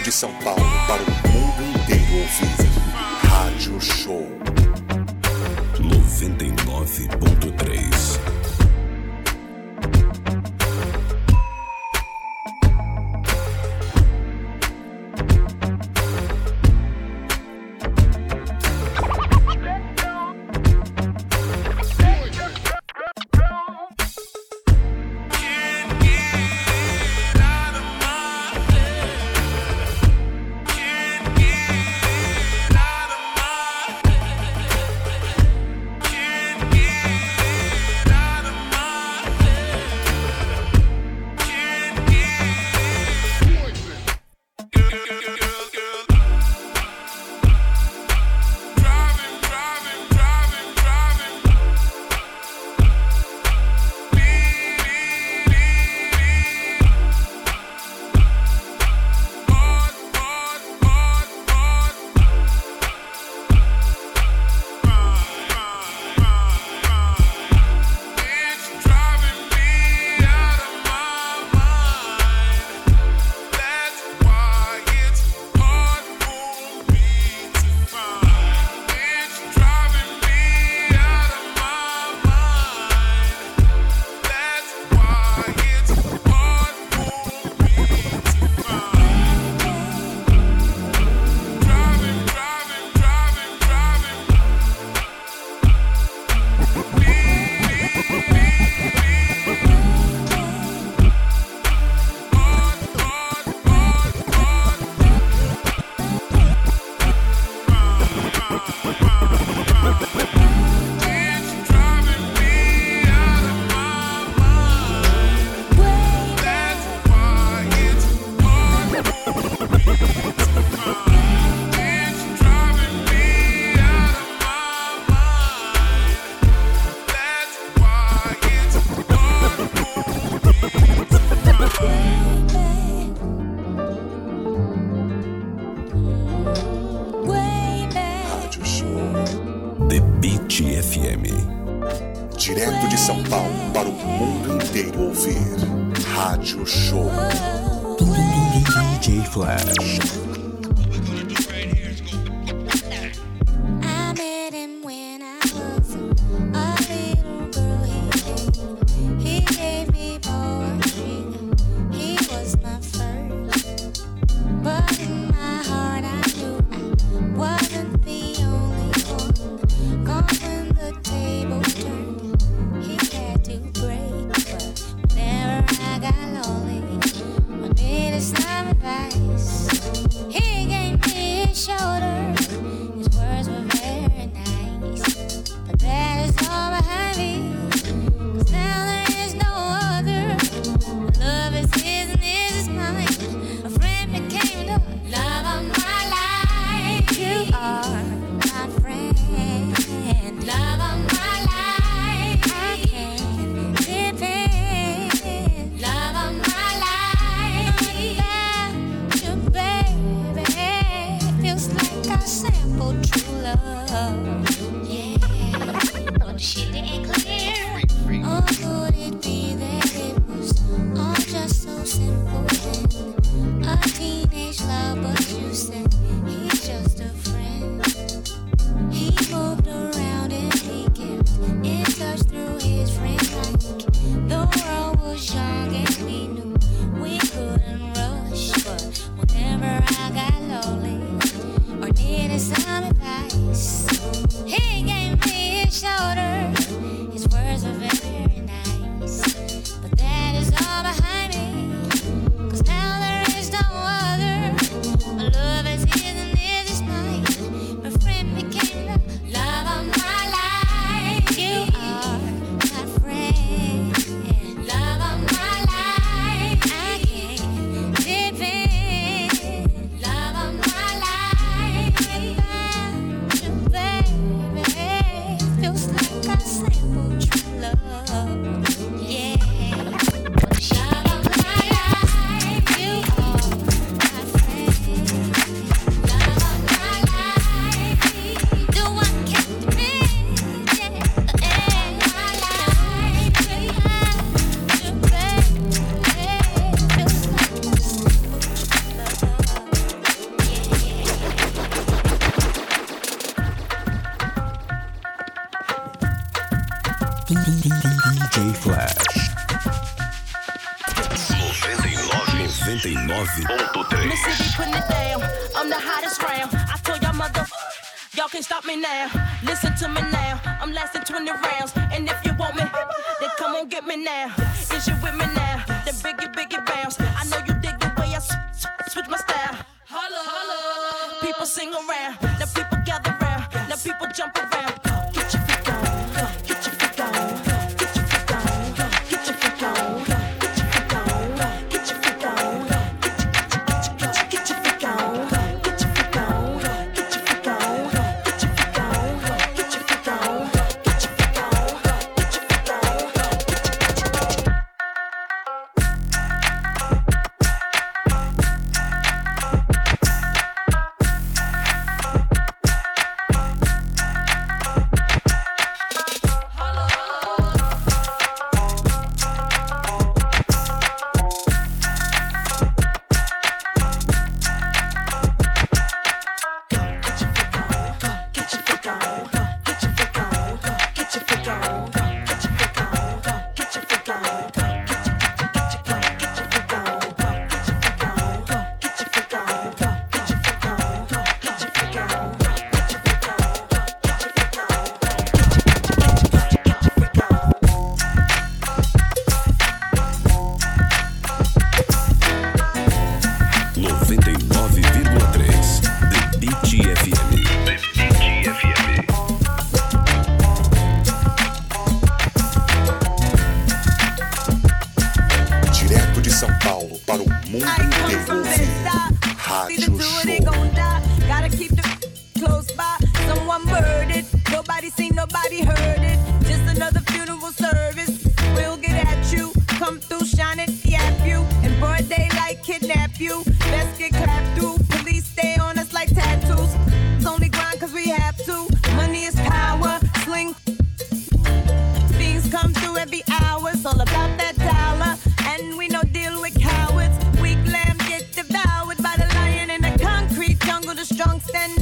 direto de São Paulo para o mundo inteiro ouvir. Rádio Show 99.3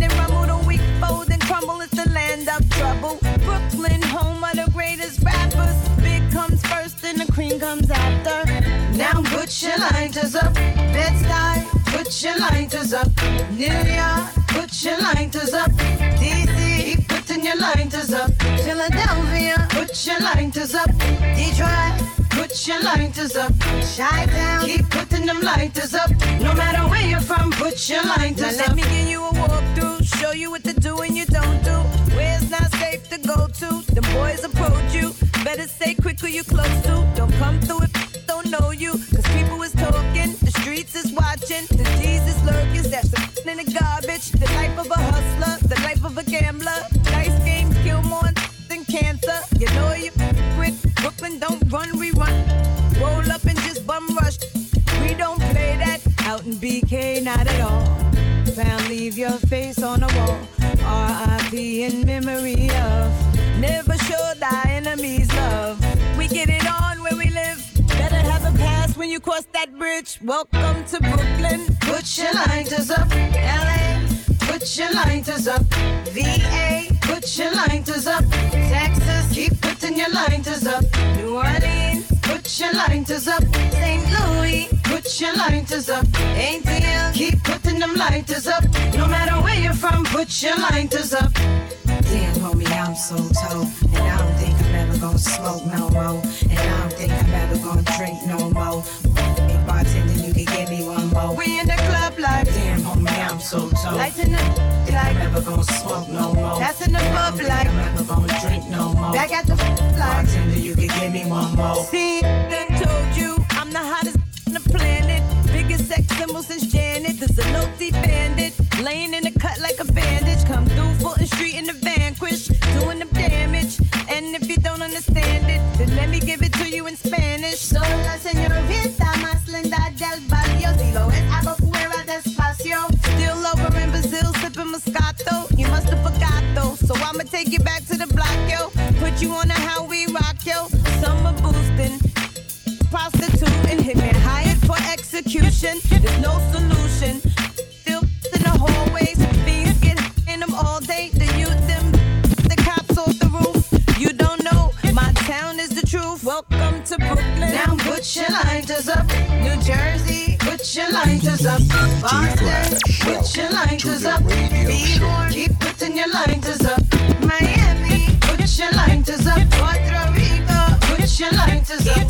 and rumble. The weak fold and crumble. It's the land of trouble. Brooklyn, home of the greatest rappers. Big comes first and the cream comes after. Now put your lighters up. Bed-Stuy, put your lighters up. New York, put your lighters up. DC, keep putting your lighters up. Philadelphia, put your lighters up. Detroit, put your lighters up. Chi-Town, keep putting them lighters up. No matter where you're from, put your lighters Now up. let me give you a walkthrough, show you what to do and you don't do. Where it's not safe to go to. The boys approach you, better stay quick who you close to. Don't come through if don't know you, cause people is talking, the streets is watching, the D's is lurking, that's the in the garbage. The life of a hustler, the life of a gambler. BK, not at all. Found leave your face on the wall. R.I.P. in memory of. Never show thy enemies love. We get it on where we live. Better have a pass when you cross that bridge. Welcome to Brooklyn. Put your lighters up. LA, put your lighters up. VA, put your lighters up. Texas, keep putting your lighters up. New Orleans, put your lighters up. St. Louis, put your lighters up. ATL, keep putting them lighters up. No matter where you're from, put your lighters up. Damn, homie, I'm so told. And I don't think I'm ever gonna smoke no more. And I don't think I'm ever gonna drink no more. Big bartender, you can give me one more. We in the club like Damn, homie, I'm so told. Lights in the Think I'm like ever gonna smoke no more. That's in the bub like I'm ever gonna drink no more. Back at the like Bartender, you can give me one more. See, done told you I'm the hottest on the planet. Biggest sex symbol since Janet. This a bandit. Laying in the cut like a bandage. Come through Fulton Street in the vanquish. Doing the damage. And if you don't understand it, then let me give it to you in Spanish. Sola señorita más linda del barrio Digo es algo fuera de espacio Still over in Brazil sipping Moscato. You must have forgot though. So I'ma take you back to the block, yo. Put you on a how we rock, yo. Summer boosting. Prostituting, hit me hired for execution. There's no solution. Still in the hallways, fiends get in them all day. The youth, them, the cops off the roof. You don't know, my town is the truth. Welcome to Brooklyn. Now put your lighters up, New Jersey. Put your lighters up, Boston. Put your lighters up, Bridgeport. Keep putting your lighters up, Miami. Put your lighters up, Puerto Rico. Put your lighters up.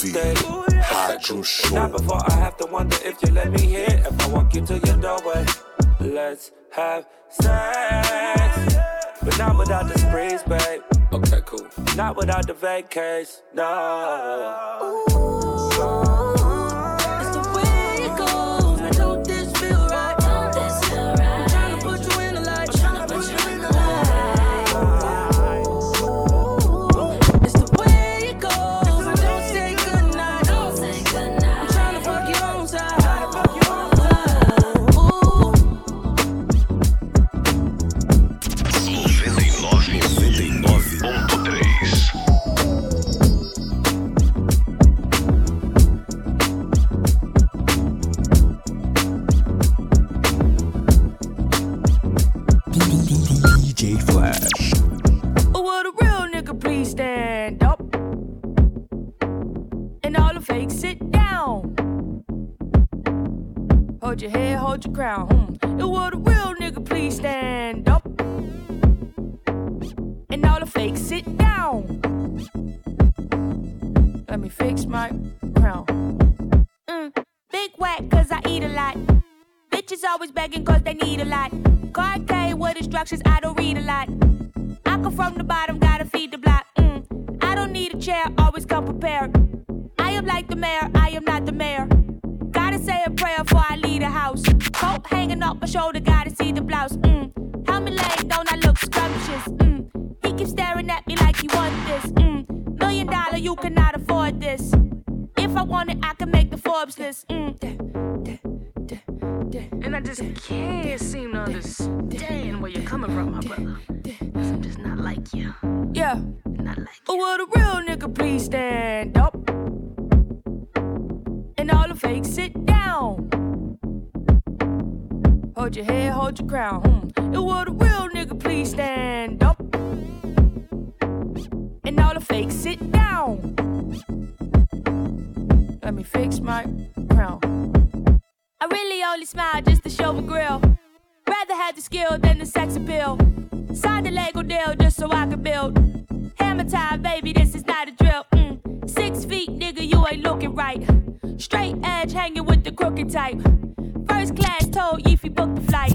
Date. Rádio Show. Not before I have to wonder if you let me in. If I walk you to your doorway, let's have sex. But not without the sprees, babe. Okay, cool. Not without the vacays, no. It's hold your crown. Hmm. It would a real nigga please stand up? And all the fakes sit down. Let me fix my crown. Mm, big whack, cause I eat a lot. Bitches always begging cause they need a lot. Card K with instructions, I don't read a lot. I come from the bottom, gotta feed the block. Mm. I don't need a chair, always come prepared. I am like the mayor, I am not the mayor. Gotta say a prayer before I leave the house. Coat hanging off my shoulder, gotta see the blouse. Mm. Helmet leg, don't I look scrumptious? Mm. He keeps staring at me like he want this. Mm. Million dollar, you cannot afford this. If I want it, I can make the Forbes list. Mm. And I just can't seem to understand where you're coming from, my brother. 'Cause I'm just not like you. Yeah. Not like you. Oh, would a real nigga please stand up? And all the fakes sit down. Hold your head, hold your crown. Hmm. It would a real nigga please stand up? And all the fakes sit down. Let me fix my crown. I really only smile just to show my grill. Rather have the skill than the sex appeal. Sign the Lego deal just so I can build. Hammer time, baby, this is not a drill. Mm. Six feet, nigga, you ain't looking right. Straight edge hanging with the crooked type. First class told you if you book the flight.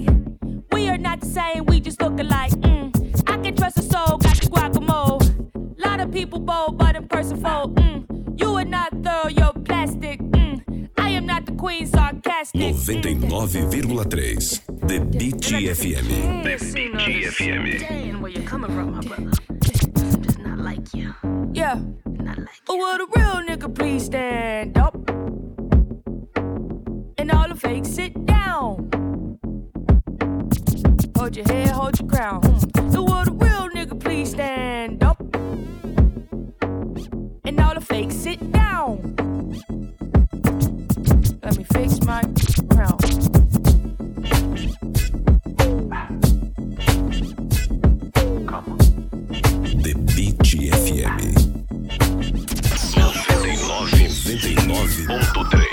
We are not the same, we just look alike. Mm. I can trust a soul, got the guacamole. Lot of people bold, but in person fold. Mm. You are not thorough, you're plastic. Mm. I am not the queen, sarcastic. 99,3 The Beat FM. Can't seem to not like you. Yeah. Oh, would a real nigga please stand up? And all the fakes sit down. Hold your head, hold your crown. Hmm. So would a real nigga please stand up? And all the fakes sit down. Let me fix my crown. 99.3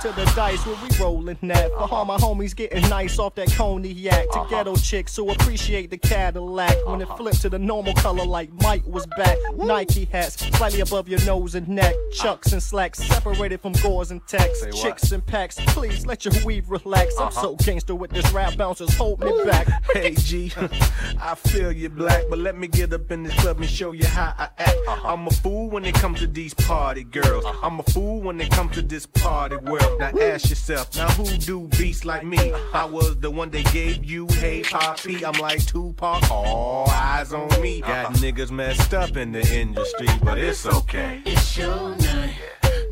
to the dice where we rolling that. For all my homies getting nice off that cognac. To uh-huh. ghetto chicks who appreciate the Cadillac. When it uh-huh. flipped to the normal color like Mike was back. Nike hats slightly above your nose and neck. Uh-huh. Chucks and slacks separated from gores and techs. Chicks and packs, please let your weave relax. I'm so gangster with this rap bouncers, hold me back. Hey G, I feel you black, but let me get up in this club and show you how I act. I'm a fool when it comes to these party girls. I'm a fool when it comes to this party world. Now ask yourself, now who do beats like me? I was the one they gave you, hey Poppy. I'm like Tupac, all eyes on me. Got uh-huh. niggas messed up in the industry, but it's okay. It's your night.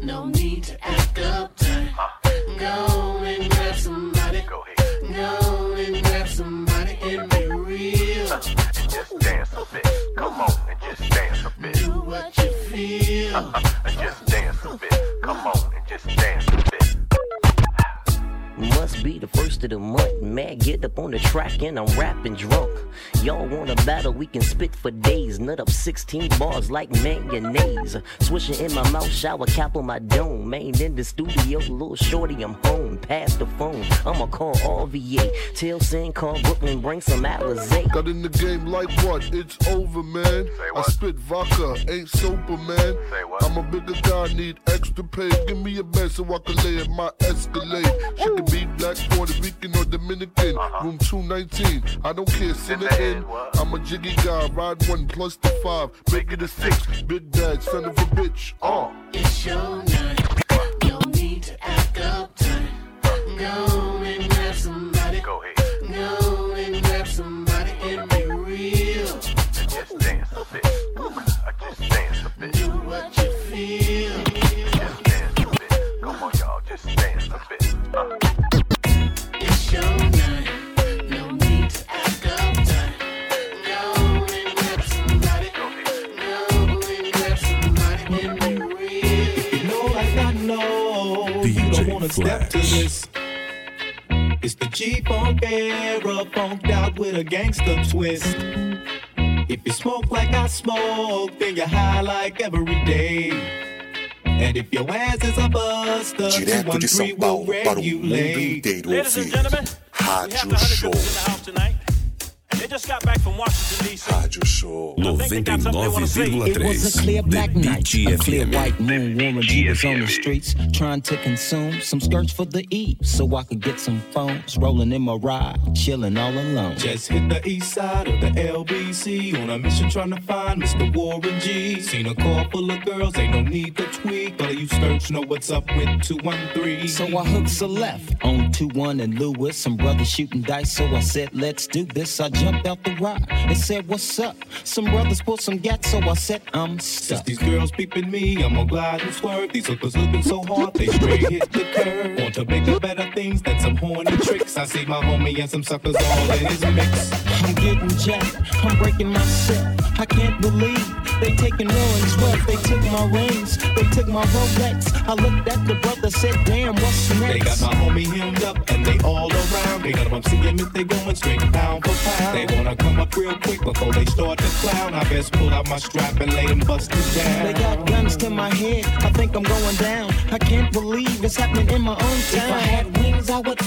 No need to act uptight. Go and grab somebody. Go and grab somebody and be real. And just dance a bit. Come on and just dance a bit. Do what you feel. and just dance a bit. Come on and just dance a bit. Must be the first of the month. Mad, get up on the track and I'm rapping drunk. Y'all wanna battle? We can spit for days. Nut up 16 bars like mayonnaise. Swishing in my mouth, shower cap on my dome. Man in the studio, little shorty, I'm home. and pass the phone. I'ma call RVA. Tell Sin call Brooklyn, bring some Alizé. Got in the game like what? It's over, man. I spit vodka, ain't sober, man. I'm a bigger guy, need extra pay. Give me a bed so I can lay in my Escalade. She can be black, Puerto Rican, or Dominican. Room 219, I don't care, send it in. I'm a jiggy guy, ride one plus the five, make it a six. Big bag, son of a bitch. Uh. It's your night. No need to act up uptight. Go and grab somebody. Go ahead. Go and grab somebody and be real. I just dance a bit. I just dance a bit. Do what you feel. Just dance a bit. Come on, y'all. Just dance a bit. It's wanna step to this. It's the G-Funk era, funked out with a gangster twist. If you smoke like I smoke, then you're high like every day. And if your ass is a buster, Direto de São 213 will Paulo para o mundo regulate. inteiro Ladies and ouvir. gentlemen, we have Rádio the Honeycombs Show. Just got back from Washington, D.C. Rádio Show. 99,3 It was a clear black The night, a clear white moon. Warren G was on the streets trying to consume some skirts for the E, so I could get some phones. Rolling in my ride, chilling all alone. Just hit the east side of the LBC on a mission trying to find Mr. Warren G. Seen a car full of girls, ain't no need to tweak. All of you skirts know what's up with 213. So I hooked a left on 2-1 and Lewis. Some brothers shooting dice, so I said, let's do this. I jumped out the ride and said, what's up? Some brothers pulled some gats, so I said, I'm Since stuck. these girls peeping me, I'm gonna glide and swerve. These hookers looking so hard, they straight hit the curve. Want to make the better things than some horny tricks. I see my homie and some suckers all in his mix. I'm getting jacked, I'm breaking myself. I can't believe they taking Warren's wealth. They took my rings, they took my Rolex. I looked at the brother, said, damn, what's next? They got my homie hemmed up and they all around. They got them see him if they going straight pound for pound. They wanna come up real quick before they start to clown. I best pull out my strap and lay them busted down. They got guns to my head, I think I'm going down. I can't believe it's happening in my own town. If I had wings, I would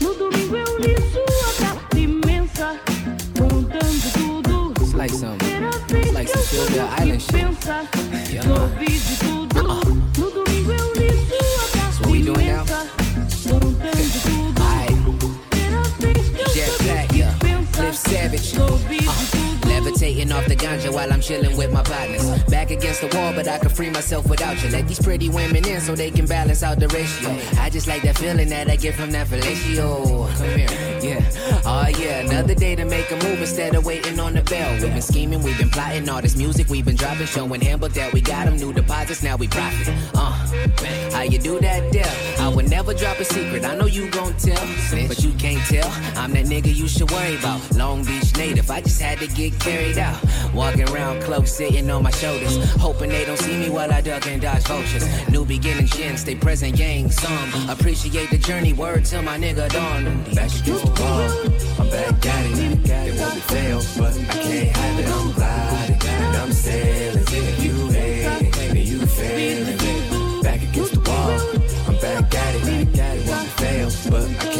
No domingo eu li sua carta imensa, contando tudo. It's like some, it's like some Philadelphia Island shit. Pensa, soube de tudo. No domingo eu li sua carta imensa, contando tudo. Eu Jet Black, yeah. Cliff Savage. tudo. Levitating off the ganja while I'm chilling with my partners. Back against the wall, but I can free myself without you. Let these pretty women in so they can balance out the ratio. I just like that feeling that I get from that fellatio. Come here, yeah. Oh yeah, another day to make a move instead of waiting on the bell. We've been scheming, we've been plotting all this music we've been dropping, showing Hamburg that we got got 'em new deposits, now we profit. Uh, how you do that there? I would never drop a secret. I know you gon' tell, but you can't tell. I'm that nigga you should worry about. Long Beach native, I just had to get carried out. Walking around close, sitting on my shoulders, hoping they don't see me while I duck and dodge vultures. New beginnings, yin, stay present, gang, some. Appreciate the journey, word to my nigga Don. Back against the wall, I'm back at it. Want me fail, but I can't have it. I'm gliding, and I'm sailing. You hate, then you failing. Back against the wall, I'm back at it. Want me fail, but I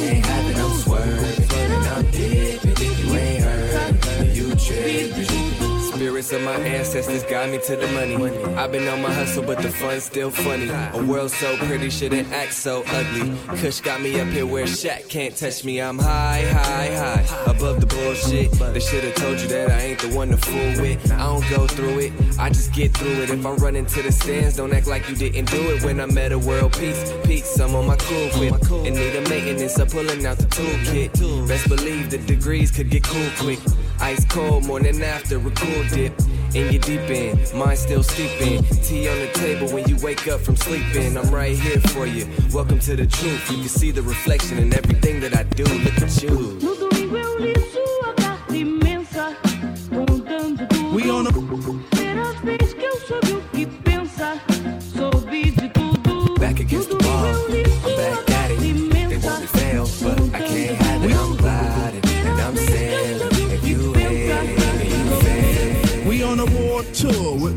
of my ancestors got me to the money. I've been on my hustle, but the fun's still funny. A world so pretty shouldn't act so ugly. Kush got me up here where Shaq can't touch me. I'm high, high, high, above the bullshit. They should've told you that I ain't the one to fool with. I don't go through it, I just get through it. If I run into the stands, don't act like you didn't do it when I Metta World Peace. Peace, I'm on my cool whip. In need of maintenance, I'm pulling out the toolkit. Best believe the degrees could get cool quick. Ice cold, morning after a cool dip. in your deep end, mind still steeping. Tea on the table when you wake up from sleeping. I'm right here for you. Welcome to the truth. You can see the reflection in everything that I do. Look at you. No domingo eu li sua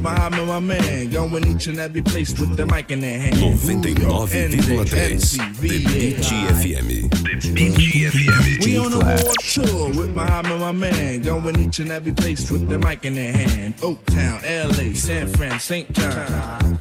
Muhammad, my man. Going each and every place with the mic in their hand. 99,3 The Beat FM. The Beat FM. We on a war tour with Muhammad, my man. Going each and every place with the mic in their hand. Oaktown, LA, San Fran, St. John.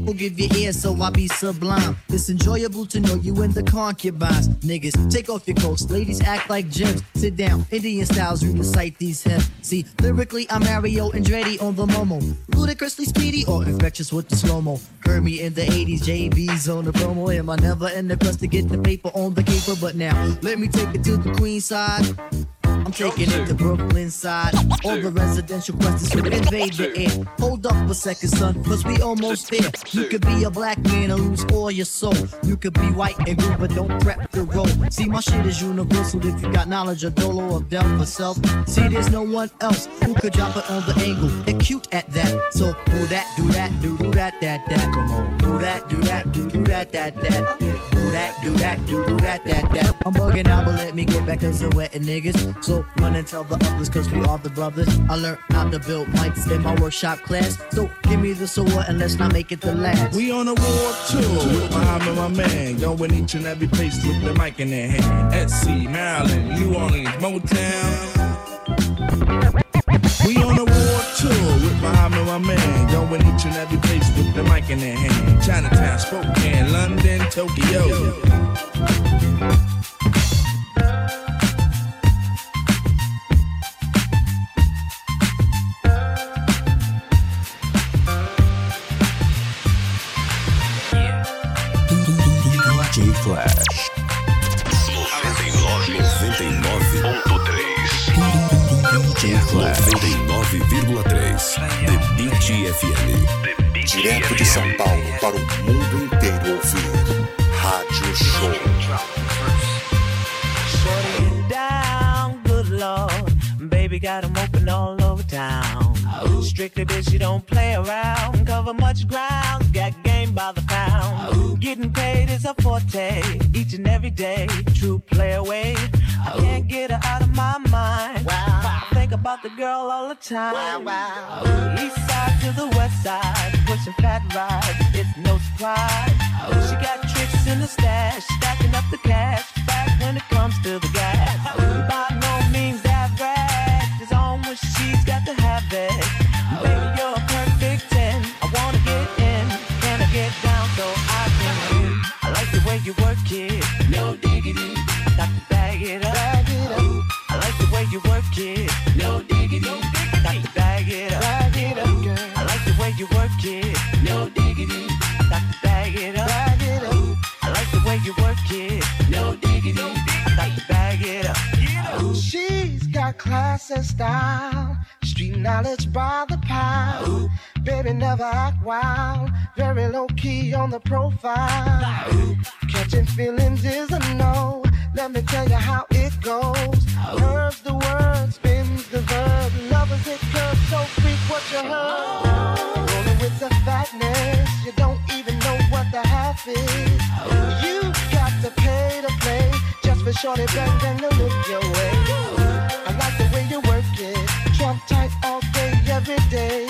People give you ear, so I be sublime. It's enjoyable to know you and the concubines. Niggas, take off your coats. Ladies act like gems. Sit down, Indian styles, recite these hymns. See, lyrically, I'm Mario Andretti on the Momo. Ludicrously speedy or infectious with the slow mo. Heard me in the 80s, JB's on the promo. Am I never in the quest to get the paper on the caper? But now, let me take it to the queen side. I'm taking it to Brooklyn side. All the residential questions to invade the air. Hold up a second, son, cause we almost there. You could be a black man and lose all your soul. You could be white and blue, but don't prep the roll. See, my shit is universal if you got knowledge of Dolo of death for self. See, there's no one else who could drop it on the angle. They're cute at that. So do that, do that, do do that, that, that. Come on. Do that, do that, do do that, that, that. Do that, do that, do do that, that, that. I'm bugging out, but let me get back to wetting niggas. So run and tell the others, cause we are the brothers. I learned how to build mics in my workshop class. So give me the sword and let's not make it the last. We on a war tour with Muhammad, my man. Going each and every place with the mic in their hand. Etsy, Maryland, New Orleans, Motown. We on a war tour with Muhammad, my man. Going each and every place with the mic in their hand. Chinatown, Spokane, London, Tokyo. Flash. 99.3 DJ Flash. 99,3 The Beat FM. Direto de São Paulo para o mundo inteiro ouvir. Rádio Show. Shutting down, good lord. Baby got 'em open all over town. Strictly bitch, you don't play around. Cover much ground, got by the pound. Getting paid is a forte, each and every day. True play away. I can't get her out of my mind. I think about the girl all the time. East side to the west side, pushing fat rides, it's no surprise. She got tricks in the stash, stacking up the cash. Back when it comes to the gas, class and style, street knowledge by the pound. Baby never act wild, very low key on the profile. Catching feelings is a no. Let me tell you how it goes. Curves the word, spins the verb. Lovers it curves, so freak what you heard. Rolling with the fatness, you don't even know what the half is. You got to pay to play just for shorty bang bang to look your way. Way you work it, trump tight all day, every day.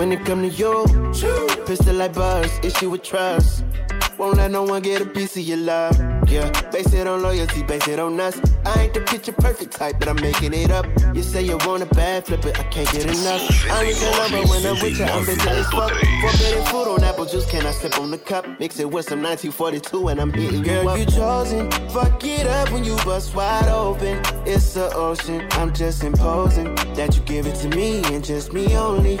When it come to you, pistol like buzz, issue with trust. Won't let no one get a piece of your love. Yeah, base it on loyalty, base it on us. I ain't the picture perfect type, but I'm making it up. You say you want a bad flip it, I can't get enough. I ain't your lover when I'm with you, I'm busy as fuck. Forbidden food on apple juice, can I sip on the cup? Mix it with some 1942 and I'm hitting you up. Girl, you chosen. Fuck it up when you bust wide open. It's the ocean, I'm just imposing that you give it to me and just me only.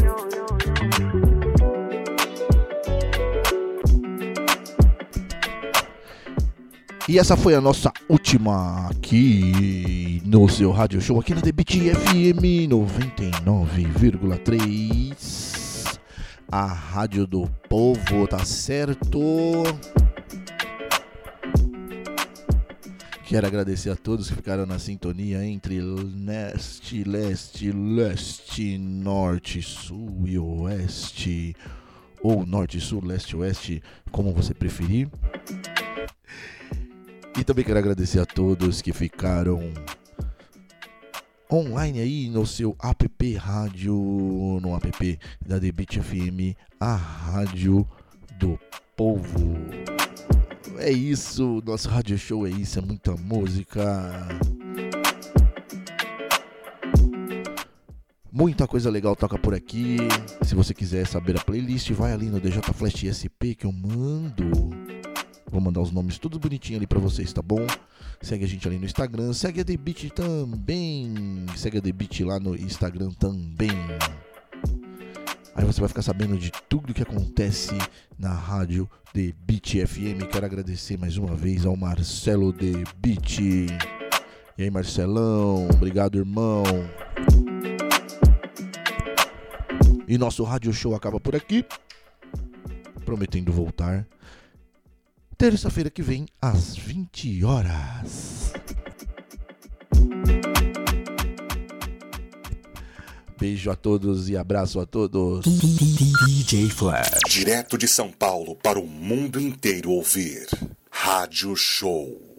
E essa foi a nossa última aqui no seu rádio show, aqui na Beat FM 99,3. A rádio do povo, tá certo? Quero agradecer a todos que ficaram na sintonia entre leste, leste, leste, norte, sul e oeste. Ou norte, sul, leste, oeste, como você preferir. E também quero agradecer a todos que ficaram online aí no seu app rádio, no app da Beat FM, a rádio do povo. É isso, nosso rádio show é isso, é muita música. Muita coisa legal toca por aqui. Se você quiser saber a playlist, vai ali no DJ Flash SP que eu mando. Vou mandar os nomes todos bonitinhos ali pra vocês, tá bom? Segue a gente ali no Instagram, segue a The Beat também. Segue a The Beat lá no Instagram também. Aí você vai ficar sabendo de tudo que acontece na rádio The Beat FM. Quero agradecer mais uma vez ao Marcelo The Beat. E aí, Marcelão, obrigado, irmão. E nosso rádio show acaba por aqui. Prometendo voltar terça-feira que vem, às 20 horas. Beijo a todos e abraço a todos. DJ Flash. Direto de São Paulo para o mundo inteiro ouvir. Rádio Show.